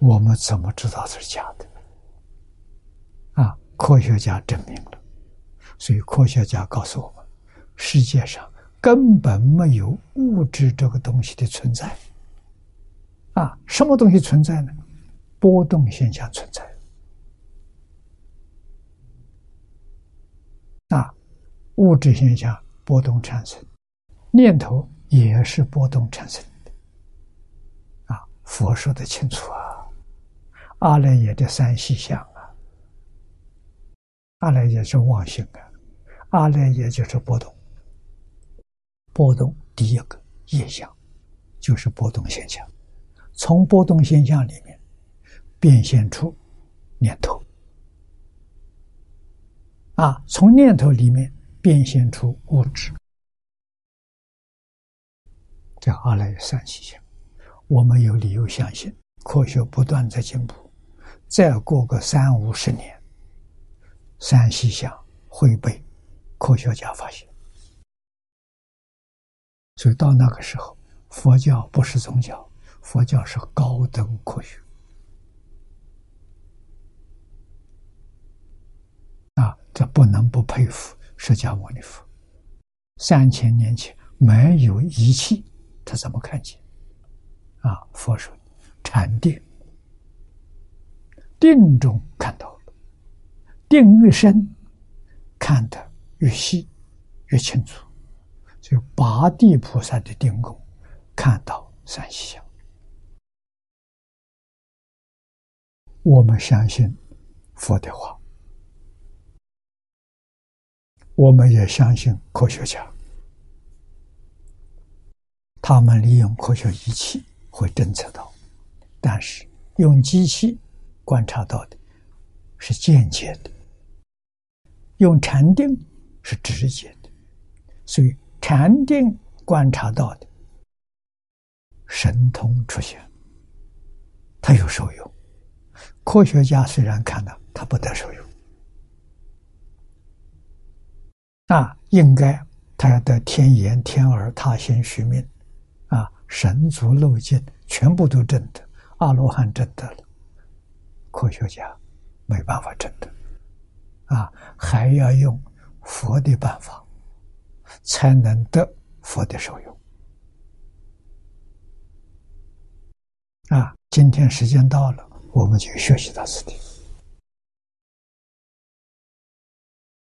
我们怎么知道这是假的？科学家证明了，所以科学家告诉我们，世界上根本没有物质这个东西的存在。啊，什么东西存在呢？波动现象存在。啊，物质现象波动产生，念头。也是波动产生的，啊，佛说的清楚啊，阿赖耶的三细相，阿赖耶是妄性啊，阿赖耶就是波动，波动第一个业相，就是波动现象，从波动现象里面变现出念头，啊，从念头里面变现出物质。叫阿赖耶三细相，我们有理由相信，科学不断在进步，再过个三五十年，三细相会被科学家发现。所以到那个时候，佛教不是宗教，佛教是高等科学。啊，这不能不佩服释迦牟尼佛，三千年前没有仪器。他怎么看见？啊，佛说禅定，定中看到，定越深，看得越细，越清楚。就八地菩萨的定功，看到三细相。我们相信佛的话，我们也相信科学家。他们利用科学仪器会侦测到，但是用机器观察到的是间接的，用禅定是直接的，所以禅定观察到的神通出现，它有受用。科学家虽然看到，他不得受用，那应该他要得天眼、天耳、他心、虚命。啊，神足漏尽，全部都证得，阿罗汉证得了，科学家没办法证得，啊，还要用佛的办法，才能得佛的受用。啊，今天时间到了，我们就学习到此地。